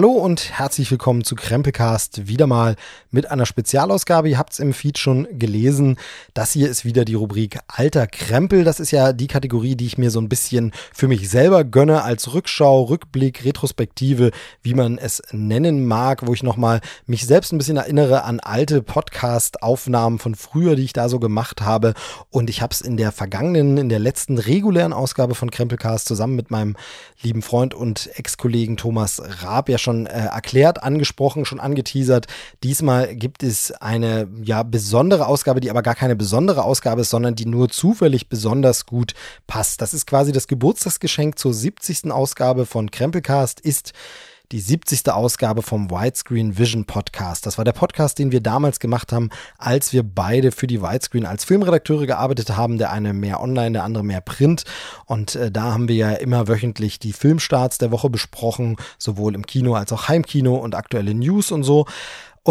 Hallo und herzlich willkommen zu Krempelcast. Wieder mal mit einer Spezialausgabe. Ihr habt es im Feed schon gelesen. Das hier ist wieder die Rubrik Alter Krempel. Das ist ja die Kategorie, die ich mir so ein bisschen für mich selber gönne als Rückschau, Rückblick, Retrospektive, wie man es nennen mag, wo ich nochmal mich selbst ein bisschen erinnere an alte Podcast-Aufnahmen von früher, die ich da so gemacht habe. Und ich habe es in der vergangenen, in der letzten regulären Ausgabe von Krempelcast zusammen mit meinem lieben Freund und Ex-Kollegen Thomas Raab ja schon äh, erklärt, angesprochen, schon angeteasert. Diesmal gibt es eine ja besondere Ausgabe, die aber gar keine besondere Ausgabe ist, sondern die nur zufällig besonders gut passt. Das ist quasi das Geburtstagsgeschenk zur 70. Ausgabe von Krempelcast ist die 70. Ausgabe vom Widescreen Vision Podcast. Das war der Podcast, den wir damals gemacht haben, als wir beide für die Widescreen als Filmredakteure gearbeitet haben. Der eine mehr online, der andere mehr print. Und äh, da haben wir ja immer wöchentlich die Filmstarts der Woche besprochen, sowohl im Kino als auch Heimkino und aktuelle News und so.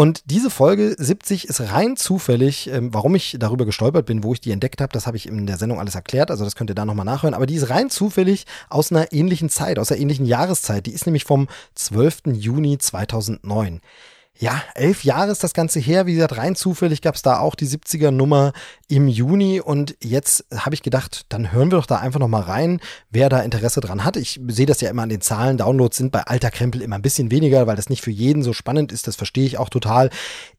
Und diese Folge 70 ist rein zufällig, ähm, warum ich darüber gestolpert bin, wo ich die entdeckt habe, das habe ich in der Sendung alles erklärt, also das könnt ihr da nochmal nachhören, aber die ist rein zufällig aus einer ähnlichen Zeit, aus einer ähnlichen Jahreszeit. Die ist nämlich vom 12. Juni 2009 ja, elf Jahre ist das Ganze her. Wie gesagt, rein zufällig gab es da auch die 70er Nummer im Juni. Und jetzt habe ich gedacht, dann hören wir doch da einfach noch mal rein, wer da Interesse dran hat. Ich sehe das ja immer an den Zahlen. Downloads sind bei Alter Krempel immer ein bisschen weniger, weil das nicht für jeden so spannend ist. Das verstehe ich auch total.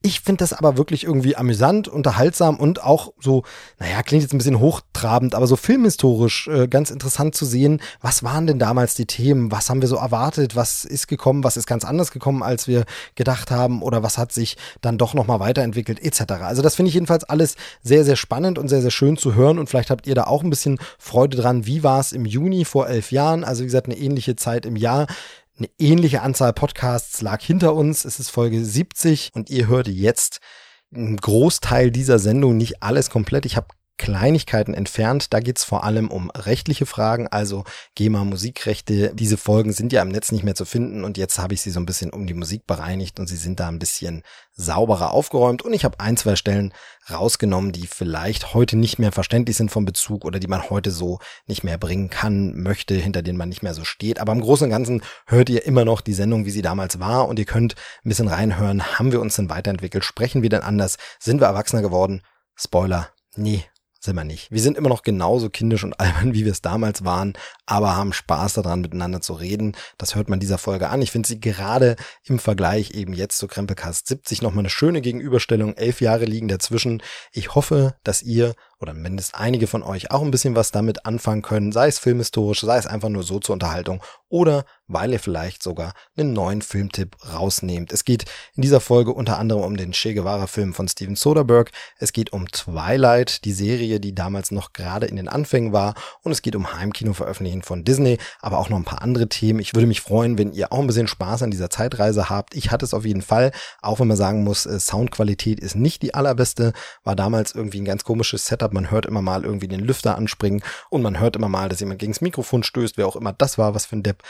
Ich finde das aber wirklich irgendwie amüsant, unterhaltsam und auch so, naja, klingt jetzt ein bisschen hochtrabend, aber so filmhistorisch äh, ganz interessant zu sehen. Was waren denn damals die Themen? Was haben wir so erwartet? Was ist gekommen? Was ist ganz anders gekommen, als wir gedacht haben? Haben oder was hat sich dann doch nochmal weiterentwickelt etc. Also das finde ich jedenfalls alles sehr, sehr spannend und sehr, sehr schön zu hören und vielleicht habt ihr da auch ein bisschen Freude dran. Wie war es im Juni vor elf Jahren? Also wie gesagt, eine ähnliche Zeit im Jahr. Eine ähnliche Anzahl Podcasts lag hinter uns. Es ist Folge 70 und ihr hört jetzt einen Großteil dieser Sendung, nicht alles komplett. Ich habe Kleinigkeiten entfernt. Da geht's vor allem um rechtliche Fragen, also GEMA Musikrechte. Diese Folgen sind ja im Netz nicht mehr zu finden und jetzt habe ich sie so ein bisschen um die Musik bereinigt und sie sind da ein bisschen sauberer aufgeräumt und ich habe ein, zwei Stellen rausgenommen, die vielleicht heute nicht mehr verständlich sind vom Bezug oder die man heute so nicht mehr bringen kann, möchte, hinter denen man nicht mehr so steht. Aber im Großen und Ganzen hört ihr immer noch die Sendung, wie sie damals war und ihr könnt ein bisschen reinhören. Haben wir uns denn weiterentwickelt? Sprechen wir denn anders? Sind wir erwachsener geworden? Spoiler. Nee, sind wir nicht. Wir sind immer noch genauso kindisch und albern, wie wir es damals waren, aber haben Spaß daran, miteinander zu reden. Das hört man dieser Folge an. Ich finde sie gerade im Vergleich eben jetzt zu Krempelcast 70 nochmal eine schöne Gegenüberstellung. Elf Jahre liegen dazwischen. Ich hoffe, dass ihr oder mindestens einige von euch auch ein bisschen was damit anfangen können, sei es filmhistorisch, sei es einfach nur so zur Unterhaltung oder weil ihr vielleicht sogar einen neuen Filmtipp rausnehmt. Es geht in dieser Folge unter anderem um den Che Guevara-Film von Steven Soderbergh. Es geht um Twilight, die Serie, die damals noch gerade in den Anfängen war. Und es geht um Heimkino-Veröffentlichen von Disney, aber auch noch ein paar andere Themen. Ich würde mich freuen, wenn ihr auch ein bisschen Spaß an dieser Zeitreise habt. Ich hatte es auf jeden Fall, auch wenn man sagen muss, äh, Soundqualität ist nicht die allerbeste. War damals irgendwie ein ganz komisches Setup. Man hört immer mal irgendwie den Lüfter anspringen und man hört immer mal, dass jemand gegens Mikrofon stößt, wer auch immer das war, was für ein Depp.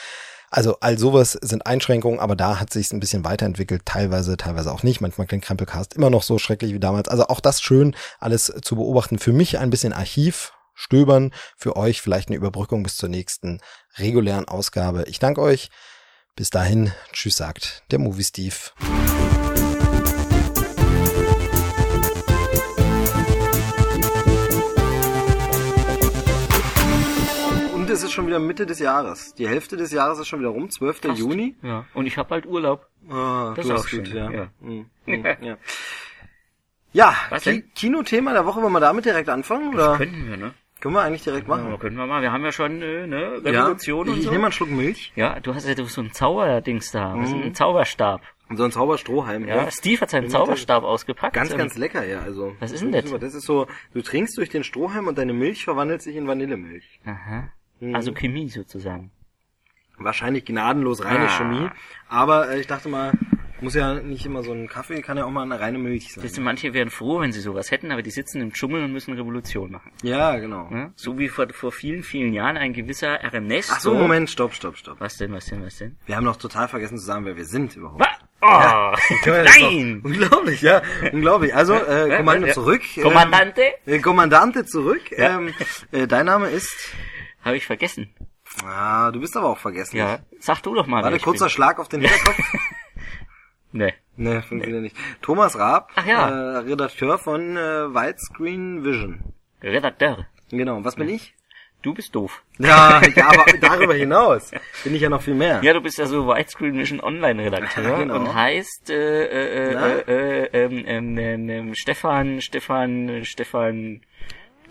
Also all sowas sind Einschränkungen, aber da hat sich ein bisschen weiterentwickelt, teilweise, teilweise auch nicht. Manchmal klingt Krempelcast immer noch so schrecklich wie damals. Also auch das schön, alles zu beobachten. Für mich ein bisschen Archiv, stöbern, für euch vielleicht eine Überbrückung bis zur nächsten regulären Ausgabe. Ich danke euch. Bis dahin, tschüss sagt der Movie Steve. es ist schon wieder Mitte des Jahres. Die Hälfte des Jahres ist schon wieder rum, 12. Fast. Juni. Ja. Und ich habe bald Urlaub. Ah, das ist auch gut, schön. ja. Ja, mhm. Mhm. ja. ja Ki Kinothema der Woche, wollen wir damit direkt anfangen? Das oder? könnten wir, ne? Können wir eigentlich direkt machen. Ja, können wir mal. Wir haben ja schon äh, ne Revolution ja, ich, und so. Ich nehme mal einen Schluck Milch. Ja, du hast ja so einen Zauberdings da. Mhm. ein Zauberstab. Und so ein Zauberstrohhalm. Ja, ja. Steve hat seinen Zauberstab ausgepackt. Ganz, ganz lecker, ja. Also. Was ist denn das? Das ist so, du trinkst durch den Strohhalm und deine Milch verwandelt sich in Vanillemilch. Aha. Mhm. Also Chemie sozusagen. Wahrscheinlich gnadenlos reine ah. Chemie. Aber äh, ich dachte mal, muss ja nicht immer so ein Kaffee, kann ja auch mal eine reine Milch sein. Weißt du, manche wären froh, wenn sie sowas hätten, aber die sitzen im Dschungel und müssen Revolution machen. Ja, genau. Ja? So wie vor, vor vielen, vielen Jahren ein gewisser Ernesto. Ach so, Moment, stopp, stopp, stopp. Was denn, was denn, was denn? Wir haben noch total vergessen zu sagen, wer wir sind überhaupt. Was? Oh, ja, nein! Unglaublich, ja, unglaublich. Also, äh, Kommando zurück. Kommandante? Ähm, äh, Kommandante zurück. Ja. Ähm, äh, dein Name ist? Habe ich vergessen. Ah, du bist aber auch vergessen. Ja, sag du doch mal. Warte, kurzer Schlag auf den Hinterkopf. Nee. ne, funktioniert nicht. Thomas Raab, Ach ja. äh, Redakteur von äh, Widescreen Vision. Redakteur. Genau, was bin ich? Du bist doof. Ja, ja, aber darüber hinaus bin ich ja noch viel mehr. Ja, du bist ja so Widescreen Vision Online-Redakteur Ja, genau. und heißt äh, äh, Na? äh, äh, ähm, ähm, ähm, ähm, Stefan, Stefan, äh, Stefan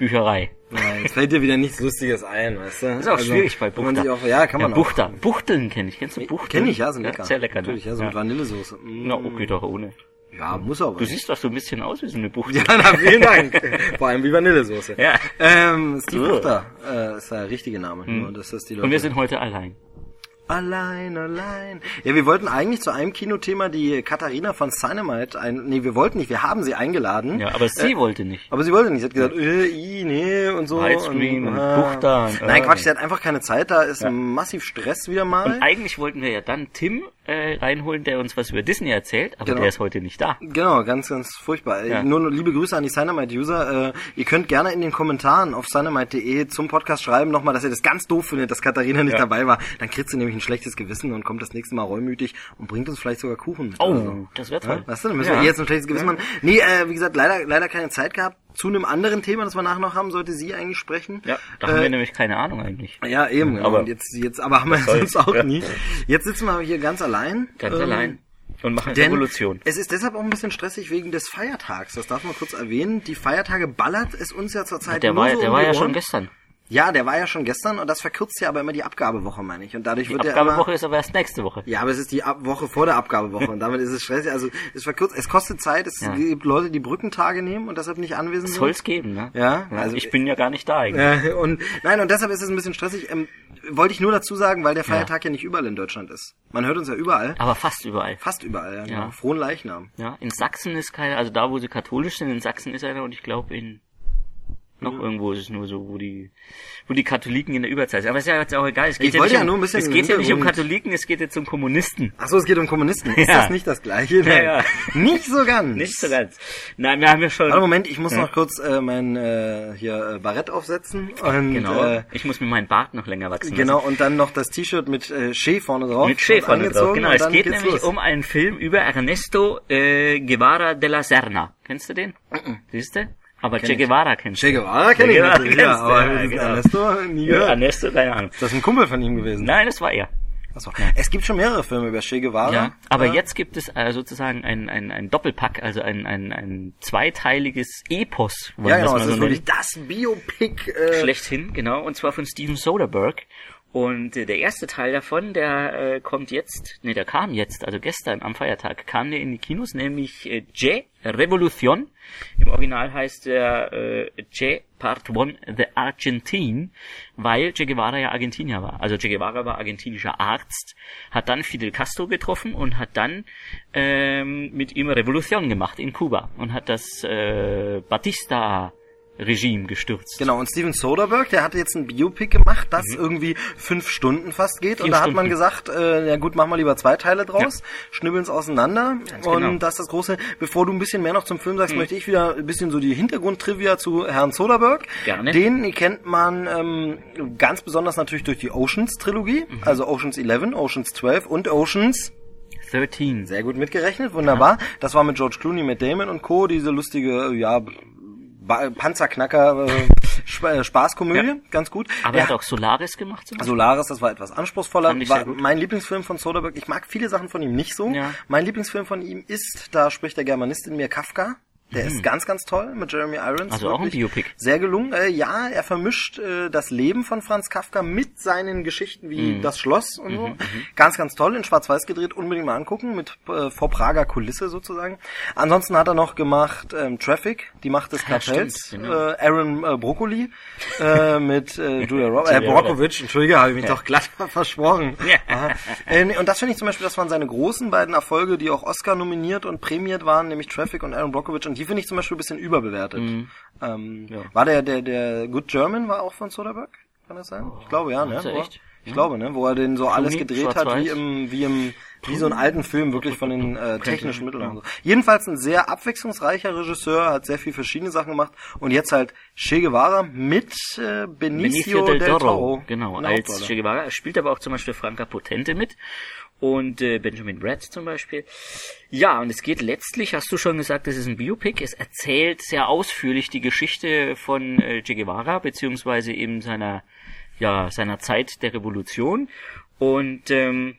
Bücherei. Ja, jetzt fällt dir wieder nichts Lustiges ein, weißt du? Ist auch schwierig bei Buchter. auch, ja, kann ja, man auch. Buchter. Buchteln kenne ich. Kennst du Buchteln? Kenn ich, ja, sind lecker. sehr lecker. ne? Natürlich, ja, so mit Vanillesoße. Mm. Na, okay, doch ohne. Ja, muss aber. Du siehst doch so ein bisschen aus wie so eine Buchtel. ja, na, vielen Dank. Vor allem wie Vanillesoße. Ja. Ähm, Steve. Buchter, äh, ist der richtige Name. Nur, dass das die Leute Und wir sind heute allein. Allein, allein. Ja, wir wollten eigentlich zu einem Kinothema die Katharina von Cynamite ein, nee, wir wollten nicht, wir haben sie eingeladen. Ja, aber sie wollte nicht. Aber sie wollte nicht. Sie hat gesagt, äh, i, nee, und so. Widescreen und ah. Buchter und, Nein, äh, Quatsch, sie hat einfach keine Zeit, da ist massiv Stress wieder mal. Und eigentlich wollten wir ja dann Tim äh, reinholen, der uns was über Disney erzählt, aber Genau. der ist heute nicht da. Genau, ganz, ganz furchtbar. Ja. Nur nur liebe Grüße an die Cynamite-User. Äh, ihr könnt gerne in den Kommentaren auf cynamite.de zum Podcast schreiben nochmal, dass ihr das ganz doof findet, dass Katharina nicht Ja. dabei war. Dann kriegt sie nämlich ein schlechtes Gewissen und kommt das nächste Mal reumütig und bringt uns vielleicht sogar Kuchen mit. Oh, oder so. das wäre toll. Ja, weißt du, dann müssen Ja. wir ihr jetzt ein schlechtes Gewissen machen. Nee, äh, wie gesagt, leider, leider keine Zeit gehabt. Zu einem anderen Thema, das wir nachher noch haben, sollte sie eigentlich sprechen. Ja, da haben wir nämlich keine Ahnung eigentlich. Ja, eben. Aber- und jetzt, jetzt, aber haben wir sonst auch Ja. nie. Jetzt sitzen wir hier ganz allein. Ganz Ähm, allein. Und machen Denn Revolution. es ist deshalb auch ein bisschen stressig wegen des Feiertags. Das darf man kurz erwähnen. Die Feiertage ballert es uns ja zurzeit Der nur war, so der um war ja schon gestern. Ja, der war ja schon gestern und das verkürzt ja aber immer die Abgabewoche, meine ich. Und dadurch Die wird ja Abgabewoche ist aber erst nächste Woche. ja, aber es ist die Ab Woche vor der Abgabewoche und damit ist es stressig. Also es verkürzt, es kostet Zeit. Es Ja. gibt Leute, die Brückentage nehmen und deshalb nicht anwesend Soll sind. es geben, ne? Ja, also also- ich bin ja gar nicht da eigentlich. Ja, und nein, und deshalb ist es ein bisschen stressig. Ähm, wollte ich nur dazu sagen, weil der Feiertag ja. nicht überall in Deutschland ist. Man hört uns ja überall. Aber fast überall. Fast überall, ja. genau. Ja. Frohen Leichnam. Ja, in Sachsen ist keiner, also da, wo sie katholisch sind, in Sachsen ist einer und ich glaube in noch irgendwo ist es nur so, wo die, wo die Katholiken in der Überzahl sind. Aber ist ja jetzt auch egal. Es geht Ich ja wollte nicht ja um, nur ein bisschen es geht ja nicht um Katholiken, es geht jetzt um Kommunisten. Ach so, es geht um Kommunisten. Ist Ja. das nicht das Gleiche? Nein. ja. Nicht so ganz. Nicht so ganz. Nein, wir haben ja schon. Warte, Moment, ich muss noch kurz äh, mein äh, hier äh, Barett aufsetzen und genau. äh, ich muss mir meinen Bart noch länger wachsen lassen. genau und dann noch das T-Shirt mit äh, Che vorne drauf. Mit Che vorne drauf. Genau, es geht nämlich los. um einen Film über Ernesto äh, Guevara de la Serna. Kennst du den? Siehst du? Aber Che ich. Guevara kennst du. Che Guevara kenne ich Guevara natürlich, ja, aber ja, genau. Ernesto nie Ja, gehört. Ernesto, keine Ahnung. Ist das ein Kumpel von ihm gewesen? Nein, das war er. Achso. Es gibt schon mehrere Filme über Che Guevara. Ja, aber Ja. jetzt gibt es äh, sozusagen ein, ein, ein Doppelpack, also ein, ein, ein zweiteiliges Epos, Ja, genau, das mal ist so wirklich das Biopic. Äh, Schlechthin, genau, und zwar von Steven Soderbergh. Und äh, der erste Teil davon, der äh, kommt jetzt, nee, der kam jetzt, also gestern am Feiertag, kam der in die Kinos, nämlich äh, Je Revolution. Im Original heißt der äh, Je Part 1 The Argentine, weil Che Guevara ja Argentinier war. Also Che Guevara war argentinischer Arzt, hat dann Fidel Castro getroffen und hat dann ähm, mit ihm Revolution gemacht in Kuba und hat das äh, Batista Regime gestürzt. Genau, und Steven Soderbergh, der hatte jetzt ein Biopic gemacht, das irgendwie fünf Stunden fast geht. und Vier da hat man Stunden. gesagt, äh, ja gut, machen wir lieber zwei Teile draus, schnibbeln's auseinander. und genau. das ist das Große. Bevor du ein bisschen mehr noch zum Film sagst, möchte ich wieder ein bisschen so die Hintergrundtrivia zu Herrn Soderbergh. Gerne. Den kennt man ähm, ganz besonders natürlich durch die Oceans-Trilogie, also Oceans 11, Oceans 12 und Oceans 13. sehr gut mitgerechnet, wunderbar. Das war mit George Clooney, mit Damon und Co. Diese lustige, ja, Ba- Panzerknacker, äh, Sp äh, Spaßkomödie, Ja. ganz gut. Aber er hat auch Solaris gemacht. Zum Beispiel. Solaris, das war etwas anspruchsvoller. War mein Lieblingsfilm von Soderbergh. Ich mag viele Sachen von ihm nicht so. Ja. Mein Lieblingsfilm von ihm ist, da spricht der Germanist in mir Kafka. Der ist ganz, ganz toll mit Jeremy Irons. Mhm. Also auch ein Biopic. Sehr gelungen. Äh, ja, er vermischt äh, das Leben von Franz Kafka mit seinen Geschichten wie Mhm. Das Schloss und so. Ganz, ganz toll. In Schwarz-Weiß gedreht. Unbedingt mal angucken. Mit äh, vor Prager Kulisse sozusagen. Ansonsten hat er noch gemacht ähm, Traffic, die Macht des Ja, Kartells. stimmt, genau. äh, Aaron äh, Broccoli äh, mit äh, Julia Roberts. Äh, Brockovich, Entschuldige, habe ich mich doch glatt versprochen. Ja. Äh, nee, und das finde ich zum Beispiel, das waren seine großen beiden Erfolge, die auch Oscar nominiert und prämiert waren, nämlich Traffic und Aaron Brockovich. Und die finde ich zum Beispiel ein bisschen überbewertet. Ähm, Ja. War der, der, der Good German war auch von Soderbergh? Kann das sein? Ich glaube ja, ne? Ist er echt? Ich glaube, ne? Wo er den so alles Clooney, gedreht hat, wie im, wie im wie so einen alten Film, wirklich von den äh, technischen Mitteln und so. Jedenfalls ein sehr abwechslungsreicher Regisseur, hat sehr viel verschiedene Sachen gemacht und jetzt halt Che Guevara mit äh, Benicio, Benicio del Toro. Toro. Genau, als. Che Guevara. Er spielt aber auch zum Beispiel Franka Potente mit und äh, Benjamin Bratt zum Beispiel. Ja, und es geht letztlich, hast du schon gesagt, es ist ein Biopic. Es erzählt sehr ausführlich die Geschichte von äh, Che Guevara, beziehungsweise eben seiner, ja, seiner Zeit der Revolution. Und ähm,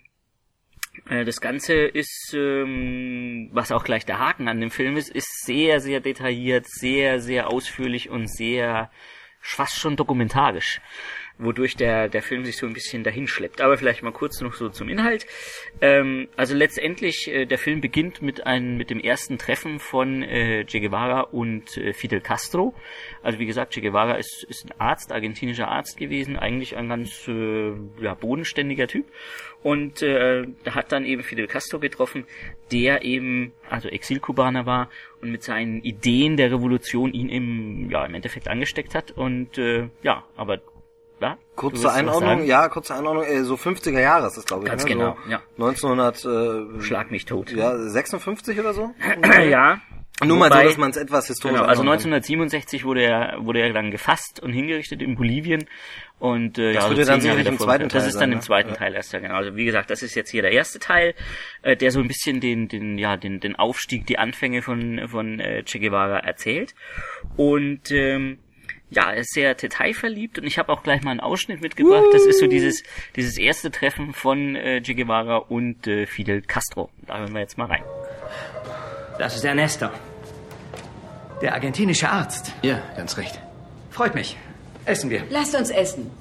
äh, das Ganze ist, ähm, was auch gleich der Haken an dem Film ist, ist sehr, sehr detailliert, sehr, sehr ausführlich und sehr fast schon dokumentarisch, wodurch der, der Film sich so ein bisschen dahinschleppt. Aber vielleicht mal kurz noch so zum Inhalt. Ähm, also letztendlich, äh, der Film beginnt mit einem, mit dem ersten Treffen von äh, Che Guevara und äh, Fidel Castro. Also wie gesagt, Che Guevara ist, ist ein Arzt, argentinischer Arzt gewesen, eigentlich ein ganz äh, ja, bodenständiger Typ. Und äh, hat dann eben Fidel Castro getroffen, der eben, also Exilkubaner war und mit seinen Ideen der Revolution ihn im, ja, im Endeffekt angesteckt hat. Und äh, ja, aber ja, Kurze Einordnung, ja, kurze Einordnung, äh, so 50er Jahre ist das, glaube ich. Ganz ne? genau, so ja. 1900, äh, Schlag mich tot. ja, 56 oder so? ja. Nur mal so, Wobei- dass man es etwas historisch Genau, also einordnen kann. 1967 wurde er, wurde er dann gefasst und hingerichtet in Bolivien. Und äh, Das ja, würde so dann sicherlich im zweiten Das Teil ist dann sein, im ne? zweiten Ja. Teil erst, ja genau. Also wie gesagt, das ist jetzt hier der erste Teil, äh, der so ein bisschen den, den, ja, den, den Aufstieg, die Anfänge von, von äh, Che Guevara erzählt. Und ähm, ja, er ist sehr detailverliebt und ich habe auch gleich mal einen Ausschnitt mitgebracht. Das ist so dieses, dieses erste Treffen von äh, Che Guevara und äh, Fidel Castro. Da hören wir jetzt mal rein. Das ist Ernesto. Der argentinische Arzt. Ja, ganz recht. Freut mich. Essen wir. Lasst uns essen.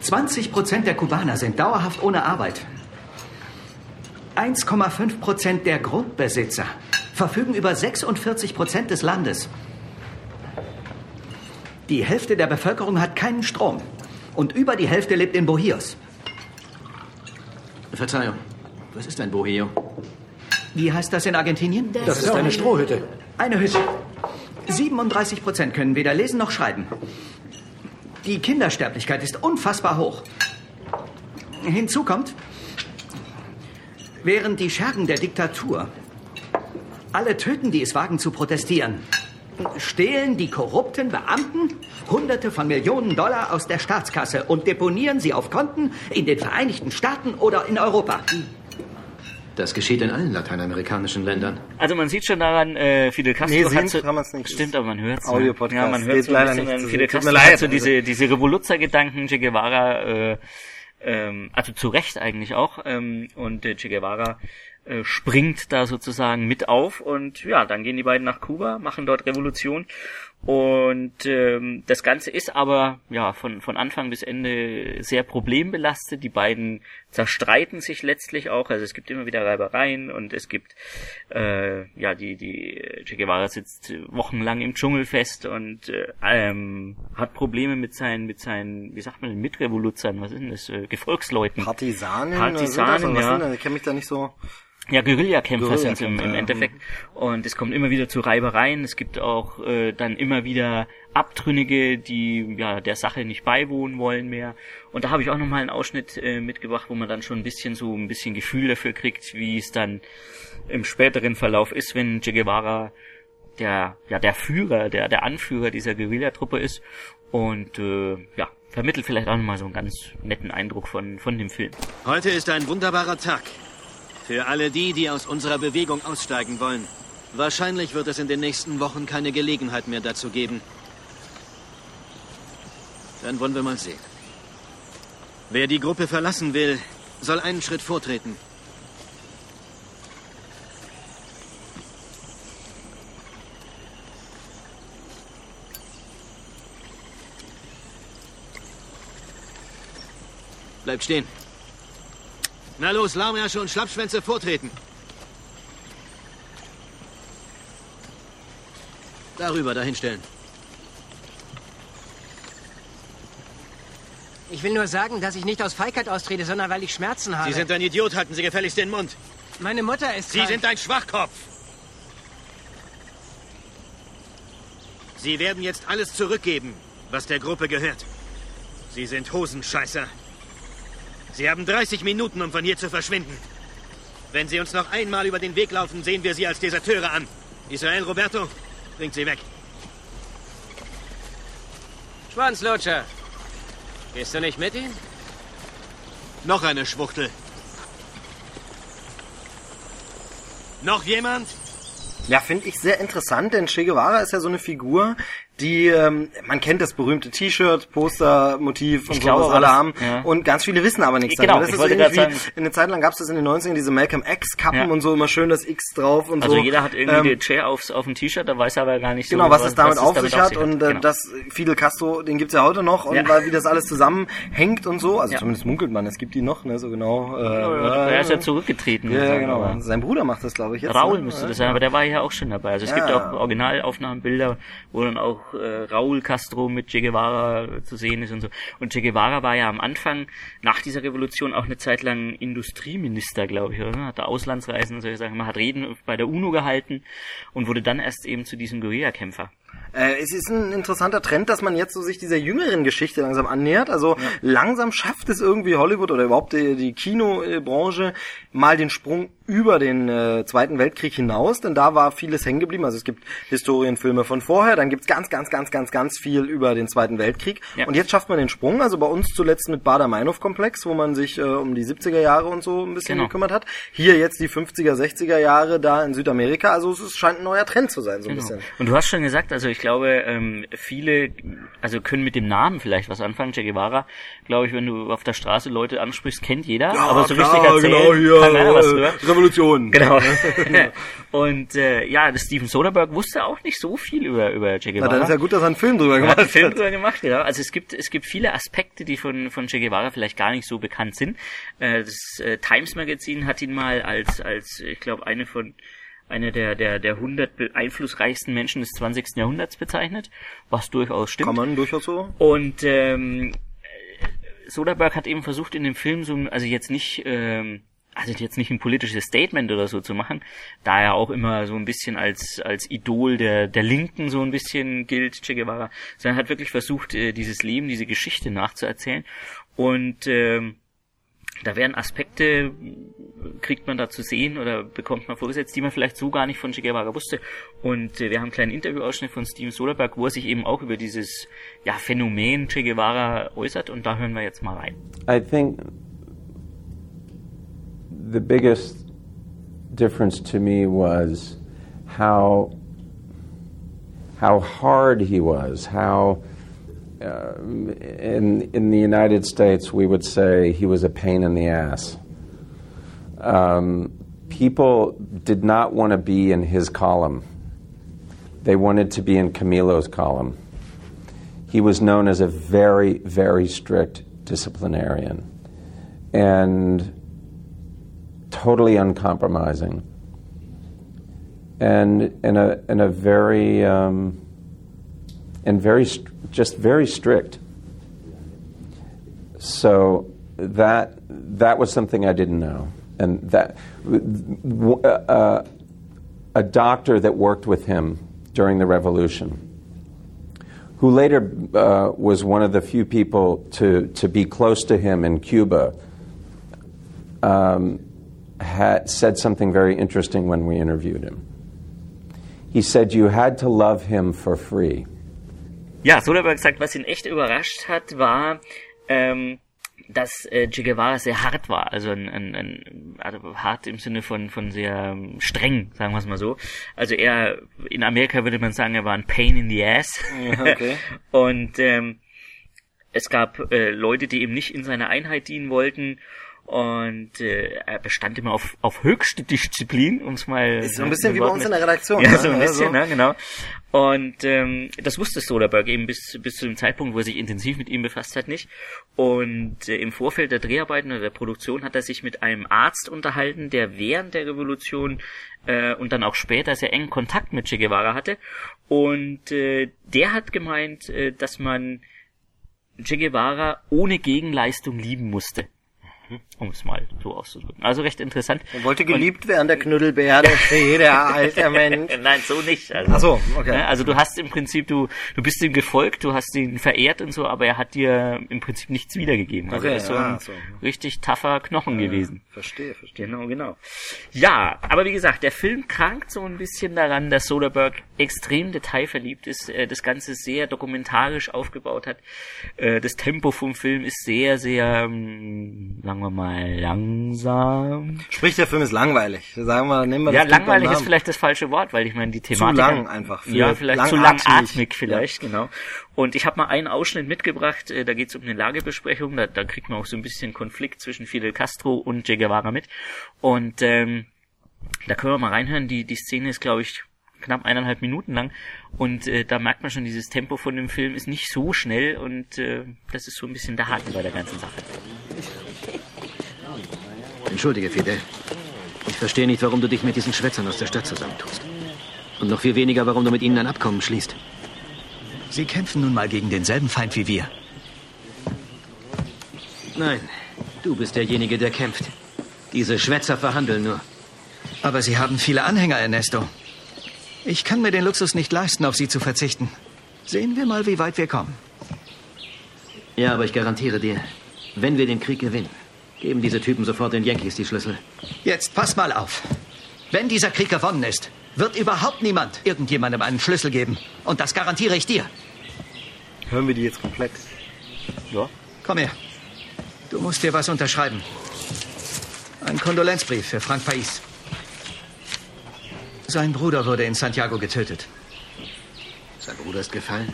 20 Prozent der Kubaner sind dauerhaft ohne Arbeit. 1,5 Prozent der Grundbesitzer verfügen über 46 Prozent des Landes. Die Hälfte der Bevölkerung hat keinen Strom. Und über die Hälfte lebt in Bohios. Verzeihung. Was ist ein Boheo? Wie heißt das in Argentinien? Das ist eine Strohhütte. Eine Hütte. 37 Prozent können weder lesen noch schreiben. Die Kindersterblichkeit ist unfassbar hoch. Hinzu kommt, während die Schergen der Diktatur alle töten, die es wagen zu protestieren, stehlen die korrupten Beamten Hunderte von Millionen Dollar aus der Staatskasse und deponieren sie auf Konten in den Vereinigten Staaten oder in Europa. Das geschieht in allen lateinamerikanischen Ländern. Also man sieht schon daran, äh, Fidel Castro Nee, hat so, kann man's nicht. Stimmt, aber man hört es. Audio-Podcast. Ja, man hört so leider nicht Fidel sehen. Castro leid, hat so also. diese, diese Revoluzzer-Gedanken, Che Guevara, äh, ähm, also zu Recht eigentlich auch, ähm, und äh, Che Guevara springt da sozusagen mit auf und ja, dann gehen die beiden nach Kuba, machen dort Revolution und ähm, das Ganze ist aber ja von von Anfang bis Ende sehr problembelastet. Die beiden zerstreiten sich letztlich auch. Also es gibt immer wieder Reibereien und es gibt äh, ja die die Che Guevara sitzt wochenlang im Dschungel fest und äh, ähm, hat Probleme mit seinen mit seinen wie sagt man Mitrevoluzern. Was ist denn das? Äh, Gefolgsleuten. Partisanen? Partisanen, ja. Ich kenne mich da nicht so... Ja, Guerillakämpfer sind im, im ja. Endeffekt. Und es kommt immer wieder zu Reibereien. Es gibt auch äh, dann immer wieder Abtrünnige, die ja der Sache nicht beiwohnen wollen mehr. Und da habe ich auch nochmal einen Ausschnitt äh, mitgebracht, wo man dann schon ein bisschen so ein bisschen Gefühl dafür kriegt, wie es dann im späteren Verlauf ist, wenn Che Guevara der ja der Führer, der der Anführer dieser Guerillatruppe ist und äh, ja vermittelt vielleicht auch nochmal so einen ganz netten Eindruck von von dem Film. Heute ist ein wunderbarer Tag. Für alle die, die aus unserer Bewegung aussteigen wollen. Wahrscheinlich wird es in den nächsten Wochen keine Gelegenheit mehr dazu geben. Dann wollen wir mal sehen. Wer die Gruppe verlassen will, soll einen Schritt vortreten. Bleibt stehen. Na los, Lahmärsche und Schlappschwänze vortreten. Darüber, dahinstellen. Ich will nur sagen, dass ich nicht aus Feigheit austrete, sondern weil ich Schmerzen habe. Sie sind ein Idiot, halten Sie gefälligst den Mund. Meine Mutter ist Sie krank. sind ein Schwachkopf. Sie werden jetzt alles zurückgeben, was der Gruppe gehört. Sie sind Hosenscheißer. Sie haben 30 Minuten, um von hier zu verschwinden. Wenn Sie uns noch einmal über den Weg laufen, sehen wir Sie als Deserteure an. Israel Roberto, bringt Sie weg. Schwanzlutscher. Gehst du nicht mit ihm? Noch eine Schwuchtel. Noch jemand? Ja, finde ich sehr interessant, denn Che Guevara ist ja so eine Figur, die, ähm, man kennt das berühmte T-Shirt, Poster, Motiv und Ich so, glaube, was alle haben. ja. Und ganz viele wissen aber nichts Genau, davon. Das ich ist irgendwie, in der Zeit lang gab es das in den 90ern, diese Malcolm X-Kappen Ja. und so, immer schön das X drauf und Also so. jeder hat irgendwie Ähm, die Chair aufs, auf dem T-Shirt, da weiß er aber gar nicht so, Genau, was es damit auf es sich hat und äh, Genau. das Fidel Castro, den gibt's ja heute noch und Ja. weil, wie das alles zusammenhängt und so, also zumindest munkelt man, es gibt die noch, ne, so genau. Äh, Ja, er ist ja zurückgetreten. Ja, genau. Sein Bruder macht das, glaube ich, jetzt. Raul ne? müsste das sein, aber der war ja auch schon dabei. Also es gibt auch Originalaufnahmenbilder, wo dann auch äh, Raul Castro mit Che Guevara zu sehen ist und so. Und Che Guevara war ja am Anfang, nach dieser Revolution, auch eine Zeit lang Industrieminister, glaube ich, oder? Hatte Auslandsreisen und solche Sachen. Man hat Reden bei der UNO gehalten und wurde dann erst eben zu diesem Guerillakämpfer. Äh, es ist ein interessanter Trend, dass man jetzt so sich dieser jüngeren Geschichte langsam annähert. Also langsam schafft es irgendwie Hollywood oder überhaupt die, die Kinobranche mal den Sprung über den äh, Zweiten Weltkrieg hinaus, denn da war vieles hängen geblieben. Also es gibt Historienfilme von vorher, dann gibt's ganz, ganz, ganz, ganz, ganz viel über den Zweiten Weltkrieg. Ja. Und jetzt schafft man den Sprung. Also bei uns zuletzt mit Bader-Meinhof-Komplex, wo man sich äh, um die 70er Jahre und so ein bisschen Genau. gekümmert hat. Hier jetzt die 50er, 60er Jahre da in Südamerika. Also es scheint ein neuer Trend zu sein, so ein Genau. bisschen. Und du hast schon gesagt, also ich glaube, ähm, viele, also können mit dem Namen vielleicht was anfangen. Che Guevara, glaube ich, wenn du auf der Straße Leute ansprichst, kennt jeder. aber so richtig erzählen kann keiner was drüber. genau, Revolution. Genau. und äh, ja, Steven Soderbergh wusste auch nicht so viel über über Che Na, Guevara. dann ist ja gut, dass er einen Film drüber Er gemacht hat einen Film drüber gemacht, genau. Also es gibt es gibt viele Aspekte, die von von Che Guevara vielleicht gar nicht so bekannt sind. Äh, das äh, Times Magazine hat ihn mal als als ich glaube eine von einer der der der 100 be- einflussreichsten Menschen des 20. Jahrhunderts bezeichnet, was durchaus stimmt. Kann man durchaus so. Und ähm, Soderbergh hat eben versucht in dem Film so, ein- also jetzt nicht, ähm, also jetzt nicht ein politisches Statement oder so zu machen, da er auch immer so ein bisschen als als Idol der der Linken so ein bisschen gilt, Che Guevara, sondern hat wirklich versucht, äh, dieses Leben, diese Geschichte nachzuerzählen. Und ähm, da werden Aspekte, kriegt man da zu sehen oder bekommt man vorgesetzt, die man vielleicht so gar nicht von Guevara wusste. Und äh, wir haben einen kleinen Interviewausschnitt von Steven Soderbergh, wo er sich eben auch über dieses ja, Phänomen Che Guevara äußert. Und da hören wir jetzt mal rein. I think the biggest difference to me was how how hard he was. How uh, in in the United States we would say he was a pain in the ass. Um, people did not want to be in his column. They wanted to be in Camilo's column. He was known as a very, very strict disciplinarian and totally uncompromising and in a, in a very um, and very st- just very strict so that that was something I didn't know and that uh, a doctor that worked with him during the revolution who later uh, was one of the few people to, to be close to him in Cuba, um, had said something very interesting when we interviewed him. He said, You had to love him for free. Ja, Soderbergh sagt, was ihn echt überrascht hat, war, ähm, dass äh, Che Guevara sehr hart war, also, ein, ein, ein, also hart im Sinne von von sehr ähm, streng, sagen wir es mal so. Also er in Amerika würde man sagen, er war ein Pain in the ass. Ja, okay. Und ähm, es gab äh, Leute, die eben nicht in seiner Einheit dienen wollten. Und äh, er bestand immer auf, auf höchste Disziplin, um es mal. Ist so ein bisschen wie bei uns in der Redaktion. Ja, ne? so ein bisschen, Also- ne, genau. Und ähm, das wusste Soderbergh eben bis, bis zu dem Zeitpunkt, wo er sich intensiv mit ihm befasst hat, nicht. Und äh, im Vorfeld der Dreharbeiten oder der Produktion hat er sich mit einem Arzt unterhalten, der während der Revolution äh, und dann auch später sehr engen Kontakt mit Che Guevara hatte. Und äh, der hat gemeint, äh, dass man Che Guevara ohne Gegenleistung lieben musste. Um es mal so auszudrücken. Also recht interessant. Er wollte geliebt werden, der Knuddelbär, der Fee, der alte Mensch. Nein, so nicht. Also, Ach so, okay. ne, Also du hast im Prinzip, du, du bist ihm gefolgt, du hast ihn verehrt und so, aber er hat dir im Prinzip nichts wiedergegeben. Also Okay, er ist so ah, ein so. richtig tougher Knochen gewesen. Verstehe, verstehe. Genau, genau. Ja, aber wie gesagt, der Film krankt so ein bisschen daran, dass Soderbergh extrem detailverliebt ist, äh, das Ganze sehr dokumentarisch aufgebaut hat. Äh, das Tempo vom Film ist sehr, sehr, ähm, sagen wir mal, langsam. Sprich, der Film ist langweilig. Sagen wir, nehmen wir Ja, das beim langweilig ist vielleicht das falsche Wort, weil ich meine, die Thematik... lang einfach, Ja, vielleicht zu langatmig. vielleicht, genau. Und ich habe mal einen Ausschnitt mitgebracht, äh, da geht es um eine Lagebesprechung, da, da kriegt man auch so ein bisschen Konflikt zwischen Fidel Castro und Che Guevara mit. Und ähm, da können wir mal reinhören, die, die Szene ist, glaube ich, knapp eineinhalb Minuten lang und äh, da merkt man schon, dieses Tempo von dem Film ist nicht so schnell und äh, das ist so ein bisschen der Haken bei der ganzen Sache. Entschuldige, Fidel. Ich verstehe nicht, warum du dich mit diesen Schwätzern aus der Stadt zusammentust. Und noch viel weniger, warum du mit ihnen ein Abkommen schließt. Sie kämpfen nun mal gegen denselben Feind wie wir. Nein, du bist derjenige, der kämpft. Diese Schwätzer verhandeln nur. Aber Sie haben viele Anhänger, Ernesto. Ich kann mir den Luxus nicht leisten, auf Sie zu verzichten. Sehen wir mal, wie weit wir kommen. Ja, aber ich garantiere dir, wenn wir den Krieg gewinnen, geben diese Typen sofort den Yankees die Schlüssel. Jetzt pass mal auf. Wenn dieser Krieg gewonnen ist, wird überhaupt niemand irgendjemandem einen Schlüssel geben. Und das garantiere ich dir. Hören wir die jetzt komplett. Ja. Komm her. Du musst dir was unterschreiben. Ein Kondolenzbrief für Frank Pais. Sein Bruder wurde in Santiago getötet. Sein Bruder ist gefallen.